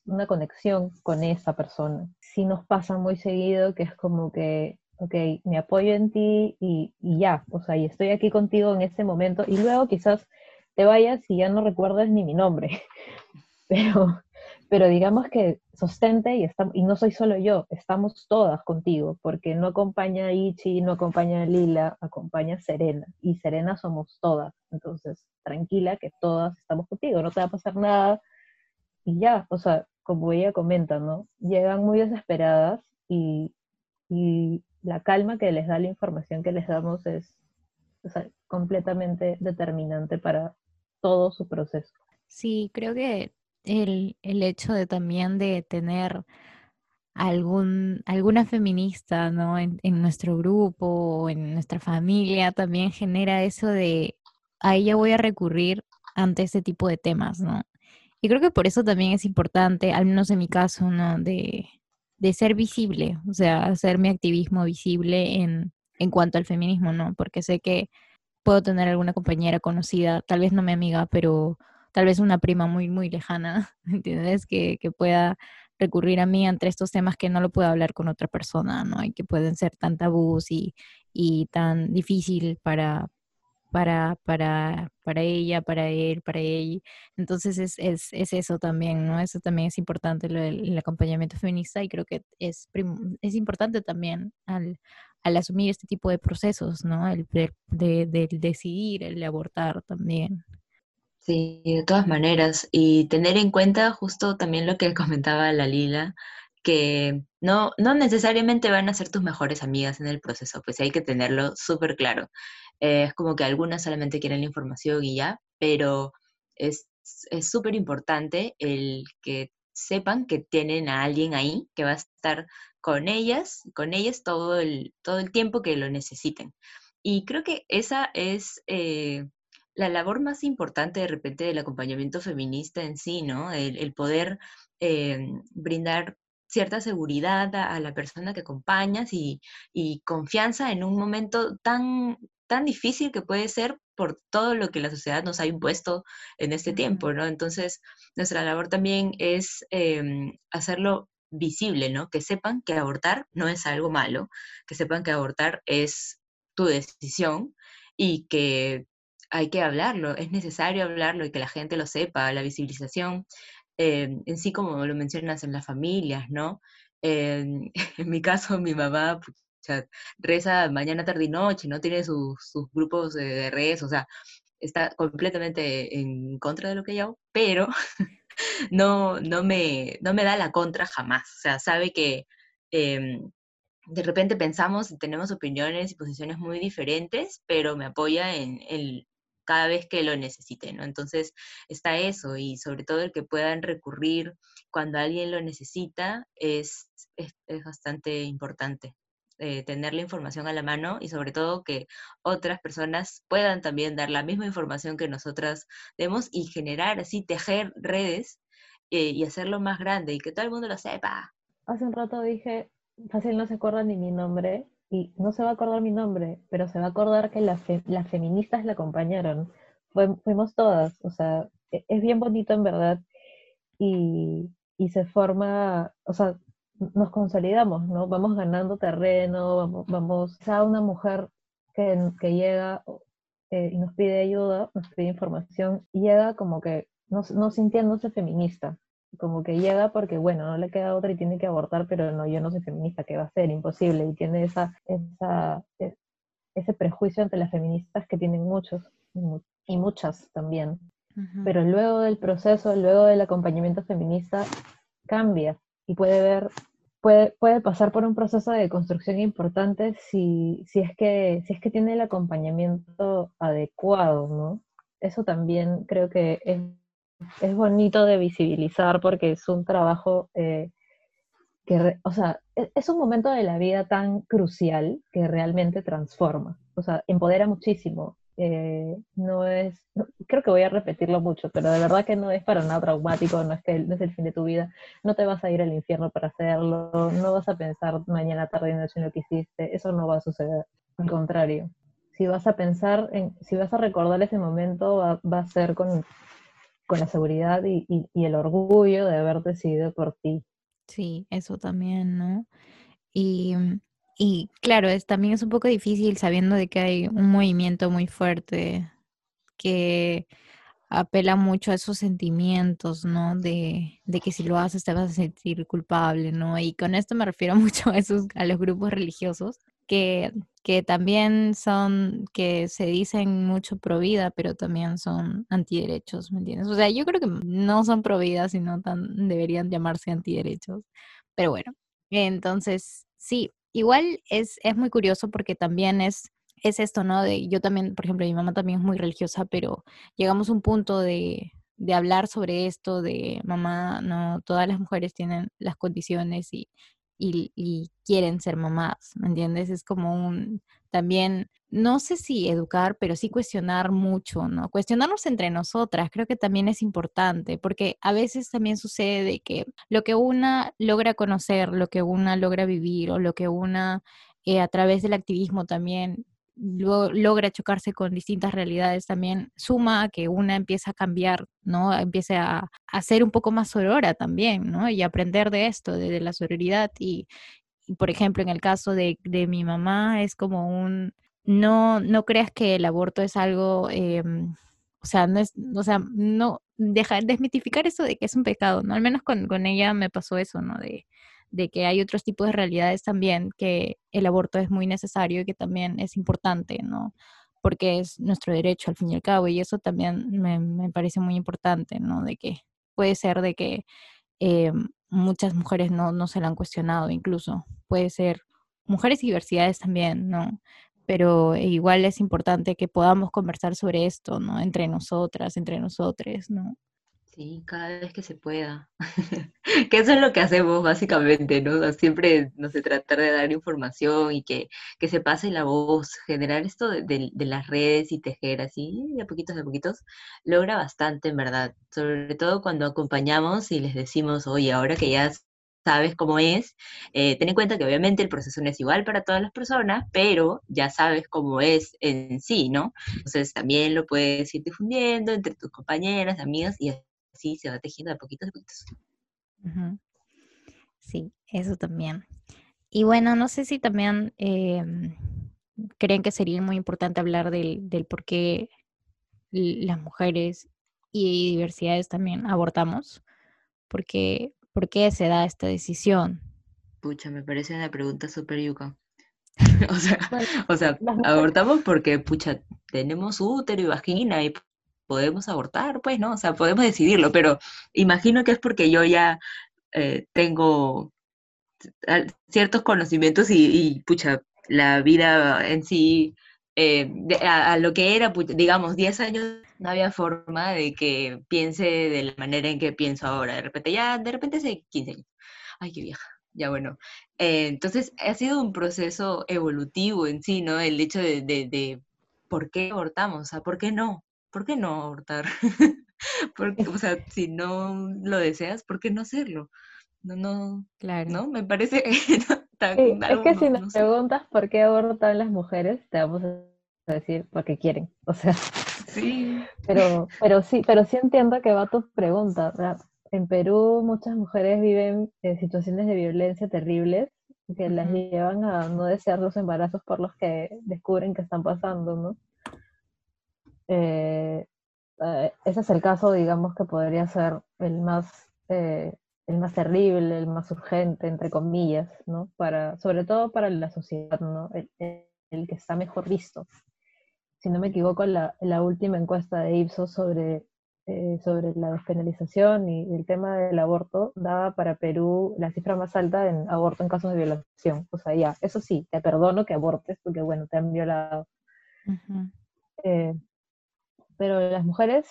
una conexión con esa persona. Sí nos pasa muy seguido que es como que, ok, me apoyo en ti y, y ya, o sea, y estoy aquí contigo en este momento y luego quizás te vayas y ya no recuerdas ni mi nombre. Pero, pero digamos que sostente y, y no soy solo yo, estamos todas contigo, porque no acompaña a Ichi, no acompaña a Lila, acompaña a Serena, y Serena somos todas, entonces tranquila que todas estamos contigo, no te va a pasar nada, y ya, o sea, como ella comenta, ¿no? Llegan muy desesperadas y, y la calma que les da la información que les damos es completamente determinante para todo su proceso. Sí, creo que el, el hecho de también de tener algún, alguna feminista ¿no? en, en nuestro grupo o en nuestra familia también genera eso de a ella voy a recurrir ante este tipo de temas, ¿no? Y creo que por eso también es importante, al menos en mi caso, ¿no? De, de ser visible, o sea, hacer mi activismo visible en, en cuanto al feminismo, ¿no? Porque sé que puedo tener alguna compañera conocida, tal vez no mi amiga, pero tal vez una prima muy, muy lejana, ¿entiendes? Que, que pueda recurrir a mí entre estos temas que no lo puedo hablar con otra persona, ¿no? Y que pueden ser tan tabús y, y tan difícil para, para, para, para ella, para él, para ella. Entonces es, es, es, eso también, ¿no? Eso también es importante, el, el acompañamiento feminista y creo que es, es importante también al, al asumir este tipo de procesos, ¿no? El de, de, de decidir, el abortar también. Sí, de todas maneras. Y tener en cuenta justo también lo que comentaba la Lila, que no, no necesariamente van a ser tus mejores amigas en el proceso, pues hay que tenerlo súper claro. Eh, es como que algunas solamente quieren la información y ya, pero es súper importante el que sepan que tienen a alguien ahí que va a estar con ellas, con ellas todo el, todo el tiempo que lo necesiten. Y creo que esa es eh, la labor más importante de repente del acompañamiento feminista en sí, ¿no? El, poder eh, brindar cierta seguridad a, la persona que acompañas y, confianza en un momento tan, tan difícil que puede ser por todo lo que la sociedad nos ha impuesto en este tiempo, ¿no? Entonces, nuestra labor también es em, hacerlo visible, ¿no? Que sepan que abortar no es algo malo, que sepan que abortar es tu decisión y que hay que hablarlo, es necesario hablarlo y que la gente lo sepa, la visibilización, eh, en sí como lo mencionas en las familias, ¿no? en mi caso, mi mamá reza mañana, tarde y noche, no tiene sus, grupos de redes, o sea, está completamente en contra de lo que yo hago, pero no, no, me, no me da la contra jamás, o sea, sabe que em, de repente pensamos y tenemos opiniones y posiciones muy diferentes, pero me apoya en, el cada vez que lo necesite, ¿no? Entonces está eso y sobre todo el que puedan recurrir cuando alguien lo necesita es, es, bastante importante. Eh, tener la información a la mano y sobre todo que otras personas puedan también dar la misma información que nosotras demos y generar así, tejer redes eh, y hacerlo más grande y que todo el mundo lo sepa. Hace un rato dije, fácil no se acuerda ni mi nombre y no se va a acordar mi nombre, pero se va a acordar que las, las feministas la acompañaron. fuimos todas, o sea, e, es bien bonito en verdad y, y, se forma, o sea, nos consolidamos, ¿no? Vamos ganando terreno, vamos, vamos a una mujer que, que llega eh, y nos pide ayuda, nos pide información, llega como que no, no sintiéndose feminista, como que llega porque, bueno, no le queda otra y tiene que abortar, pero no, yo no soy feminista, que va a ser imposible, y tiene esa, esa, e, ese prejuicio ante las feministas que tienen muchos y muchas también. Pero luego del proceso, luego del acompañamiento feminista, cambia y puede ver, puede, puede pasar por un proceso de construcción importante si, si, es que, si es que tiene el acompañamiento adecuado, ¿no? Eso también creo que es es bonito de visibilizar porque es un trabajo eh, que, o sea, e, es un momento de la vida tan crucial que realmente transforma, o sea, empodera muchísimo. Eh, no es, creo que voy a repetirlo mucho, pero de verdad que no es para nada traumático, no es que no es el fin de tu vida, no te vas a ir al infierno para hacerlo, no vas a pensar mañana, tarde y noche en lo que hiciste, eso no va a suceder, al contrario. Si vas a pensar, en, si vas a recordar ese momento, va a ser con con la seguridad y, el orgullo de haber decidido por ti. Sí, eso también, ¿no? Y, y claro, es, también es un poco difícil sabiendo de que hay un movimiento muy fuerte que apela mucho a esos sentimientos, ¿no? De, de, que si lo haces te vas a sentir culpable, ¿no? Y con esto me refiero mucho a esos, a los grupos religiosos que, que también son, que se dicen mucho pro vida, pero también son antiderechos, ¿me entiendes? O sea, yo creo que no son pro vida, sino tan, deberían llamarse antiderechos. Pero bueno, entonces, sí, igual es, es muy curioso porque también es, es esto, ¿no? De, yo también, por ejemplo, mi mamá también es muy religiosa, pero llegamos a un punto de, de hablar sobre esto, de mamá, no, todas las mujeres tienen las condiciones y, y, quieren ser mamás, ¿me entiendes? Es como un, también, no sé si educar, pero sí cuestionar mucho, ¿no? Cuestionarnos entre nosotras, creo que también es importante, porque a veces también sucede que lo que una logra conocer, lo que una logra vivir o lo que una eh, a través del activismo también logra chocarse con distintas realidades también suma a que una empieza a cambiar, ¿no? Empiece a, a ser un poco más sorora también, ¿no? Y aprender de esto, de, la sororidad. Y, por ejemplo, en el caso de, de, mi mamá, es como un, no, no creas que el aborto es algo, em, o sea, no es, o sea, no, deja, desmitificar eso de que es un pecado, ¿no? Al menos con, con ella me pasó eso, ¿no? De, de que hay otros tipos de realidades también, que el aborto es muy necesario y que también es importante, ¿no? Porque es nuestro derecho al fin y al cabo, y eso también me, parece muy importante, ¿no? De que puede ser de que eh, muchas mujeres no, no se la han cuestionado, incluso puede ser mujeres y diversidades también, ¿no? Pero igual es importante que podamos conversar sobre esto, ¿no? Entre nosotras, entre nosotros, ¿no? Sí, cada vez que se pueda. que eso es lo que hacemos básicamente, ¿no? siempre, no sé, tratar de dar información y que, que se pase la voz, generar esto de, de, las redes y tejer así, de a poquitos, a poquitos, logra bastante, en verdad. Sobre todo cuando acompañamos y les decimos, oye, ahora que ya sabes cómo es, eh, ten en cuenta que obviamente el proceso no es igual para todas las personas, pero ya sabes cómo es en sí, ¿no? Entonces también lo puedes ir difundiendo entre tus compañeras, amigas y así se va tejiendo de poquitos a poquitos. Sí, eso también. Y bueno, no sé si también em, creen que sería muy importante hablar del, del por qué las mujeres y diversidades también abortamos? Porque, ¿Por qué se da esta decisión? Pucha, me parece una pregunta súper yuca. o sea, o sea abortamos porque, pucha, tenemos útero y vagina y podemos abortar, pues, ¿no? O sea, podemos decidirlo, pero imagino que es porque yo ya eh, tengo ciertos conocimientos y, pucha, la vida en sí, eh, a, lo que era, digamos, 10 años, no había forma de que piense de la manera en que pienso ahora. De repente, ya, de repente hace 15 años. Ay, qué vieja. Ya bueno. Eh, entonces, ha sido un proceso evolutivo en sí, ¿no? El hecho de, de, por qué abortamos, o sea, ¿por qué no? ¿Por qué no abortar? Porque, o sea, si no lo deseas, ¿por qué no hacerlo? No, no, claro. ¿no? Me parece tan, es que si nos preguntas por qué abortan las mujeres, te vamos a decir porque quieren. O sea, sí. Pero, pero sí, pero sí entiendo que va tu pregunta. En Perú muchas mujeres viven en situaciones de violencia terribles que las llevan a no desear los embarazos por los que descubren que están pasando, ¿no? Eh, eh, ese es el caso, digamos, que podría ser el más eh, el más terrible, el más urgente, entre comillas, ¿no? Para, sobre todo para la sociedad, ¿no? El, que está mejor visto. Si no me equivoco, la, la última encuesta de Ipsos sobre, eh, sobre la despenalización y el tema del aborto daba para Perú la cifra más alta en aborto en casos de violación. O sea, ya, eso sí, te perdono que abortes porque, bueno, te han violado pero las mujeres,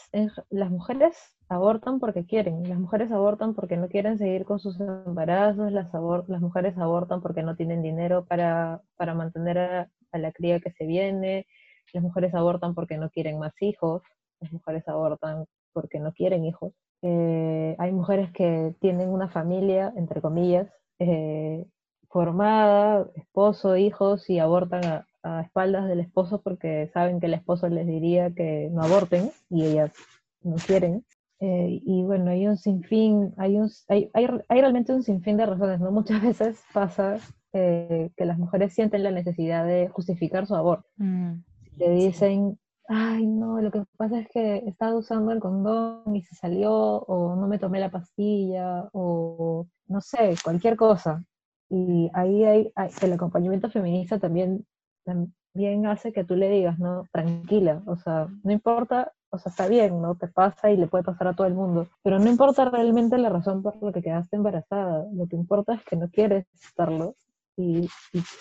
las mujeres abortan porque quieren, las mujeres abortan porque no quieren seguir con sus embarazos, las, las mujeres abortan porque no tienen dinero para, para mantener a, la cría que se viene, las mujeres abortan porque no quieren más hijos, las mujeres abortan porque no quieren hijos. Eh, hay mujeres que tienen una familia, entre comillas, eh, formada, esposo, hijos, y abortan a, a espaldas del esposo porque saben que el esposo les diría que no aborten y ellas no quieren. Eh, y bueno, hay un sinfín, hay, un, hay, hay, hay, realmente un sinfín de razones, ¿no? Muchas veces pasa eh, que las mujeres sienten la necesidad de justificar su aborto. Mm, Le dicen, ay, no, lo que pasa es que estaba usando el condón y se salió, o no me tomé la pastilla, o no sé, cualquier cosa. Y ahí hay el acompañamiento feminista también también hace que tú le digas, no, tranquila, o sea, no importa, o sea, está bien, ¿no? Te pasa y le puede pasar a todo el mundo, pero no importa realmente la razón por la que quedaste embarazada, lo que importa es que no quieres estarlo y,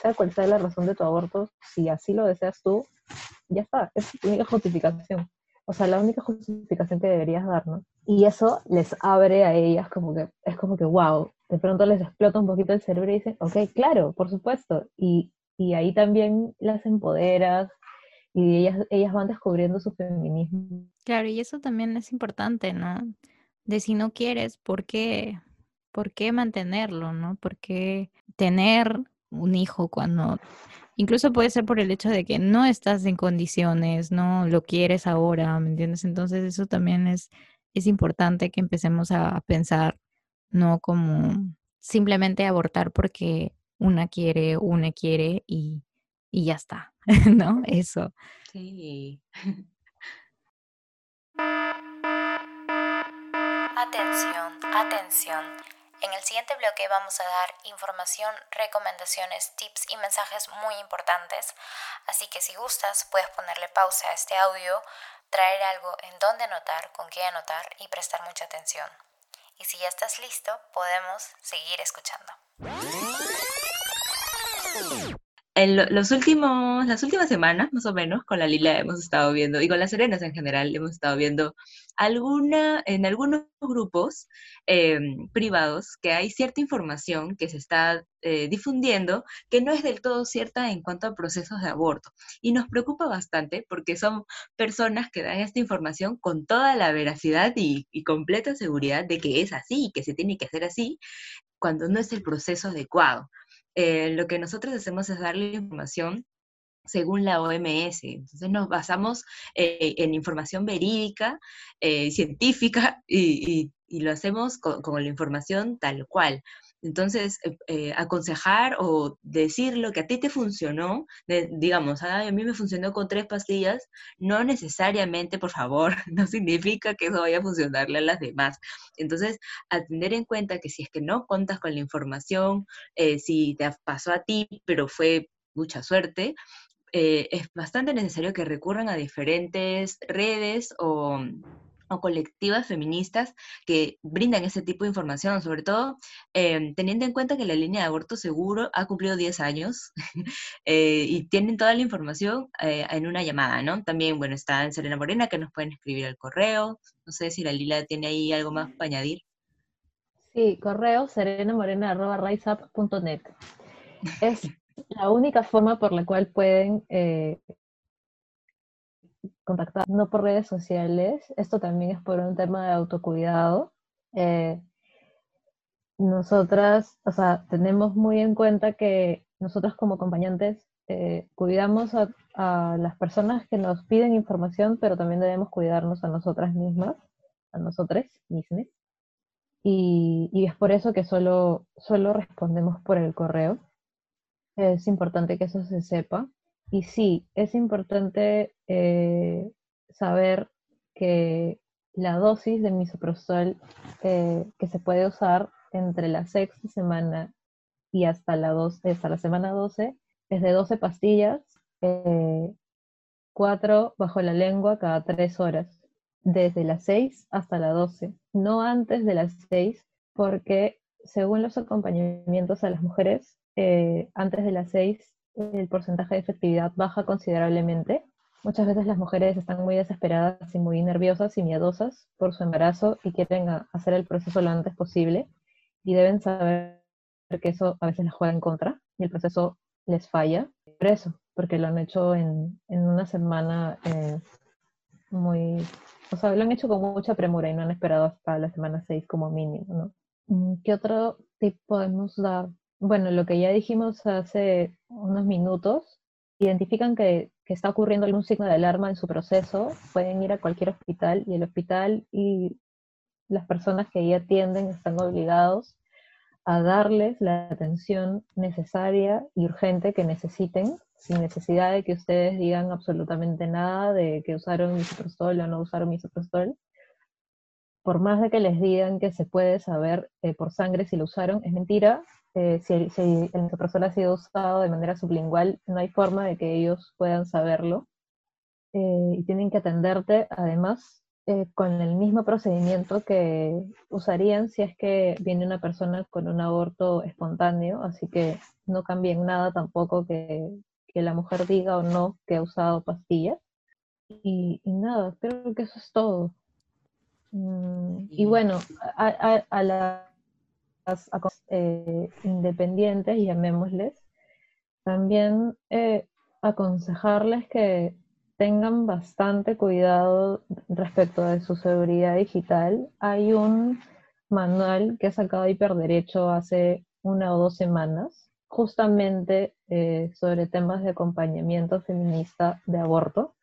sea cual sea la razón de tu aborto, si así lo deseas tú, ya está, es tu única justificación. O sea, la única justificación que deberías dar, ¿no? Y eso les abre a ellas como que, es como que, wow, de pronto les explota un poquito el cerebro y dicen, ok, claro, por supuesto. Y y ahí también las empoderas y ellas, ellas van descubriendo su feminismo. Claro, y eso también es importante, ¿no? De si no quieres, ¿por qué? ¿Por qué mantenerlo, no? ¿Por qué tener un hijo cuando incluso puede ser por el hecho de que no estás en condiciones, no lo quieres ahora, ¿me entiendes? Entonces eso también es, es importante que empecemos a pensar, no como simplemente abortar porque una quiere, una quiere y, y ya está, ¿no? Eso. Sí. Atención, atención. En el siguiente bloque vamos a dar información, recomendaciones, tips y mensajes muy importantes, así que si gustas puedes ponerle pausa a este audio, traer algo en donde anotar, con qué anotar y prestar mucha atención. Y si ya estás listo, podemos seguir escuchando. En los últimos, las últimas semanas, más o menos, con la Lila hemos estado viendo, y con las Serenas en general, hemos estado viendo alguna, en algunos grupos em, privados que hay cierta información que se está eh, difundiendo que no es del todo cierta en cuanto a procesos de aborto. Y nos preocupa bastante porque son personas que dan esta información con toda la veracidad y, y completa seguridad de que es así, que se tiene que hacer así, cuando no es el proceso adecuado. Eh, lo que nosotros hacemos es darle información según la OMS. Entonces nos basamos eh, en información verídica, eh, científica, y, lo hacemos con, la información tal cual. Entonces, eh, eh, aconsejar o decir lo que a ti te funcionó, digamos, a mí me funcionó con tres pastillas, no necesariamente, por favor, no significa que eso vaya a funcionarle a las demás. Entonces, a tener en cuenta que si es que no contas con la información, eh, si te pasó a ti, pero fue mucha suerte, es bastante necesario que recurran a diferentes redes o o colectivas feministas que brindan ese tipo de información, sobre todo em, teniendo en cuenta que la línea de aborto seguro ha cumplido 10 años eh, y tienen toda la información eh, en una llamada, ¿no? También, bueno, está en Serena Morena que nos pueden escribir al correo, no sé si la Lila tiene ahí algo más para añadir. Sí, correo serenamorena.riseup.net. Es la única forma por la cual pueden eh, contactar, no por redes sociales. Esto también es por un tema de autocuidado. Eh, nosotras, o sea, tenemos muy en cuenta que nosotras como acompañantes eh, cuidamos a, las personas que nos piden información, pero también debemos cuidarnos a nosotras mismas, a nosotras mismas. Y, y, es por eso que solo, solo respondemos por el correo. Es importante que eso se sepa. Y sí, es importante eh, saber que la dosis de misoprostol eh, que se puede usar entre la sexta semana y hasta la, hasta la semana 12 es de 12 pastillas, eh, 4 bajo la lengua cada 3 horas, desde las 6 hasta las 12, no antes de las 6, porque según los acompañamientos a las mujeres, eh, antes de las 6 el porcentaje de efectividad baja considerablemente. Muchas veces las mujeres están muy desesperadas y muy nerviosas y miedosas por su embarazo y quieren hacer el proceso lo antes posible y deben saber que eso a veces les juega en contra y el proceso les falla. Por eso, porque lo han hecho en, una semana eh, muy... O sea, lo han hecho con mucha premura y no han esperado hasta la semana 6 como mínimo, ¿no? Mm, ¿Qué otro tip podemos dar? bueno, lo que ya dijimos hace unos minutos, identifican que, está ocurriendo algún signo de alarma en su proceso, pueden ir a cualquier hospital y el hospital y las personas que ahí atienden están obligados a darles la atención necesaria y urgente que necesiten, sin necesidad de que ustedes digan absolutamente nada de que usaron misoprostol o no usaron misoprostol. Por más de que les digan que se puede saber eh, por sangre si lo usaron, es mentira, eh, si, el, si, ha sido usado de manera sublingual, no hay forma de que ellos puedan saberlo. Eh, y tienen que atenderte, además, eh, con el mismo procedimiento que usarían si es que viene una persona con un aborto espontáneo, así que no cambien nada tampoco que, que la mujer diga o no que ha usado pastillas. Y, nada, creo que eso es todo. Mm, y bueno, a, a la eh, independientes, llamémosles, también eh, aconsejarles que tengan bastante cuidado respecto de su seguridad digital. Hay un manual que ha sacado Hiperderecho hace una o dos semanas, justamente eh, sobre temas de acompañamiento feminista de aborto.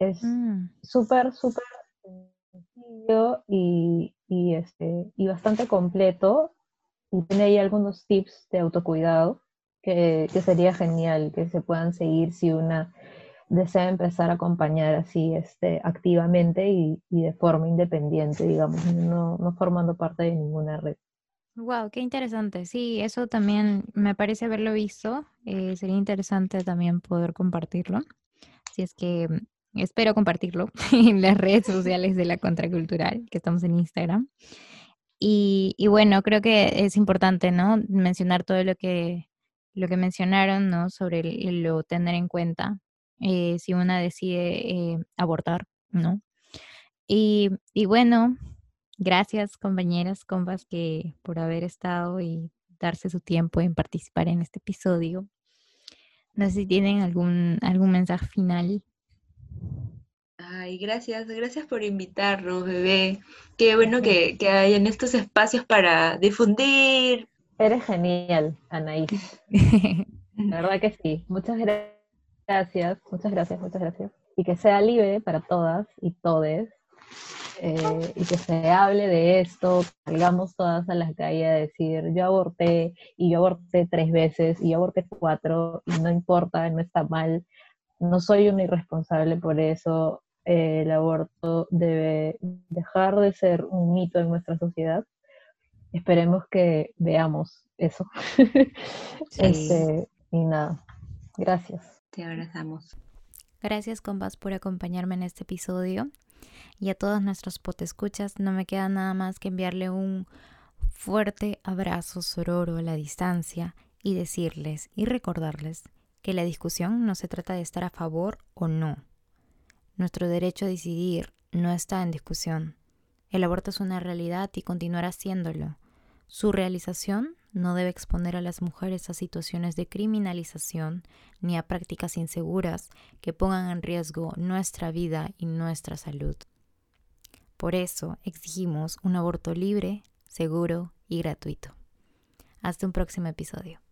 Es mm. súper, súper sencillo y, y, este, y bastante completo y tiene ahí algunos tips de autocuidado que, sería genial que se puedan seguir si una desea empezar a acompañar así este, activamente y, de forma independiente, digamos, no, no formando parte de ninguna red. Wow, qué interesante. Sí, eso también me parece haberlo visto. Eh, sería interesante también poder compartirlo. Si es que mm, espero compartirlo en las redes sociales de la contracultural, que estamos en Instagram. Y, bueno, creo que es importante, ¿no? Mencionar todo lo que, lo que mencionaron, ¿no? Sobre lo tener en cuenta eh, si una decide eh, abortar, ¿no? Y, y, bueno, gracias compañeras, compas, que por haber estado y darse su tiempo en participar en este episodio. No sé si tienen algún, algún mensaje final. Ay, gracias, gracias por invitarnos, bebé. Qué bueno que, que hay en estos espacios para difundir. Eres genial, Anaís. La verdad que sí. Muchas gracias, muchas gracias, muchas gracias. Y que sea libre para todas y todes eh, y que se hable de esto, salgamos todas a las calles a decir, yo aborté y yo aborté tres veces y yo aborté cuatro y no importa, no está mal, no soy un irresponsable por eso, eh, el aborto debe dejar de ser un mito en nuestra sociedad. Esperemos que veamos eso. Este, y nada, gracias. Te abrazamos. Gracias, compas, por acompañarme en este episodio. Y a todos nuestros potescuchas, no me queda nada más que enviarle un fuerte abrazo sororo a la distancia y decirles y recordarles que la discusión no se trata de estar a favor o no. Nuestro derecho a decidir no está en discusión. El aborto es una realidad y continuará siéndolo. Su realización no debe exponer a las mujeres a situaciones de criminalización ni a prácticas inseguras que pongan en riesgo nuestra vida y nuestra salud. Por eso exigimos un aborto libre, seguro y gratuito. Hasta un próximo episodio.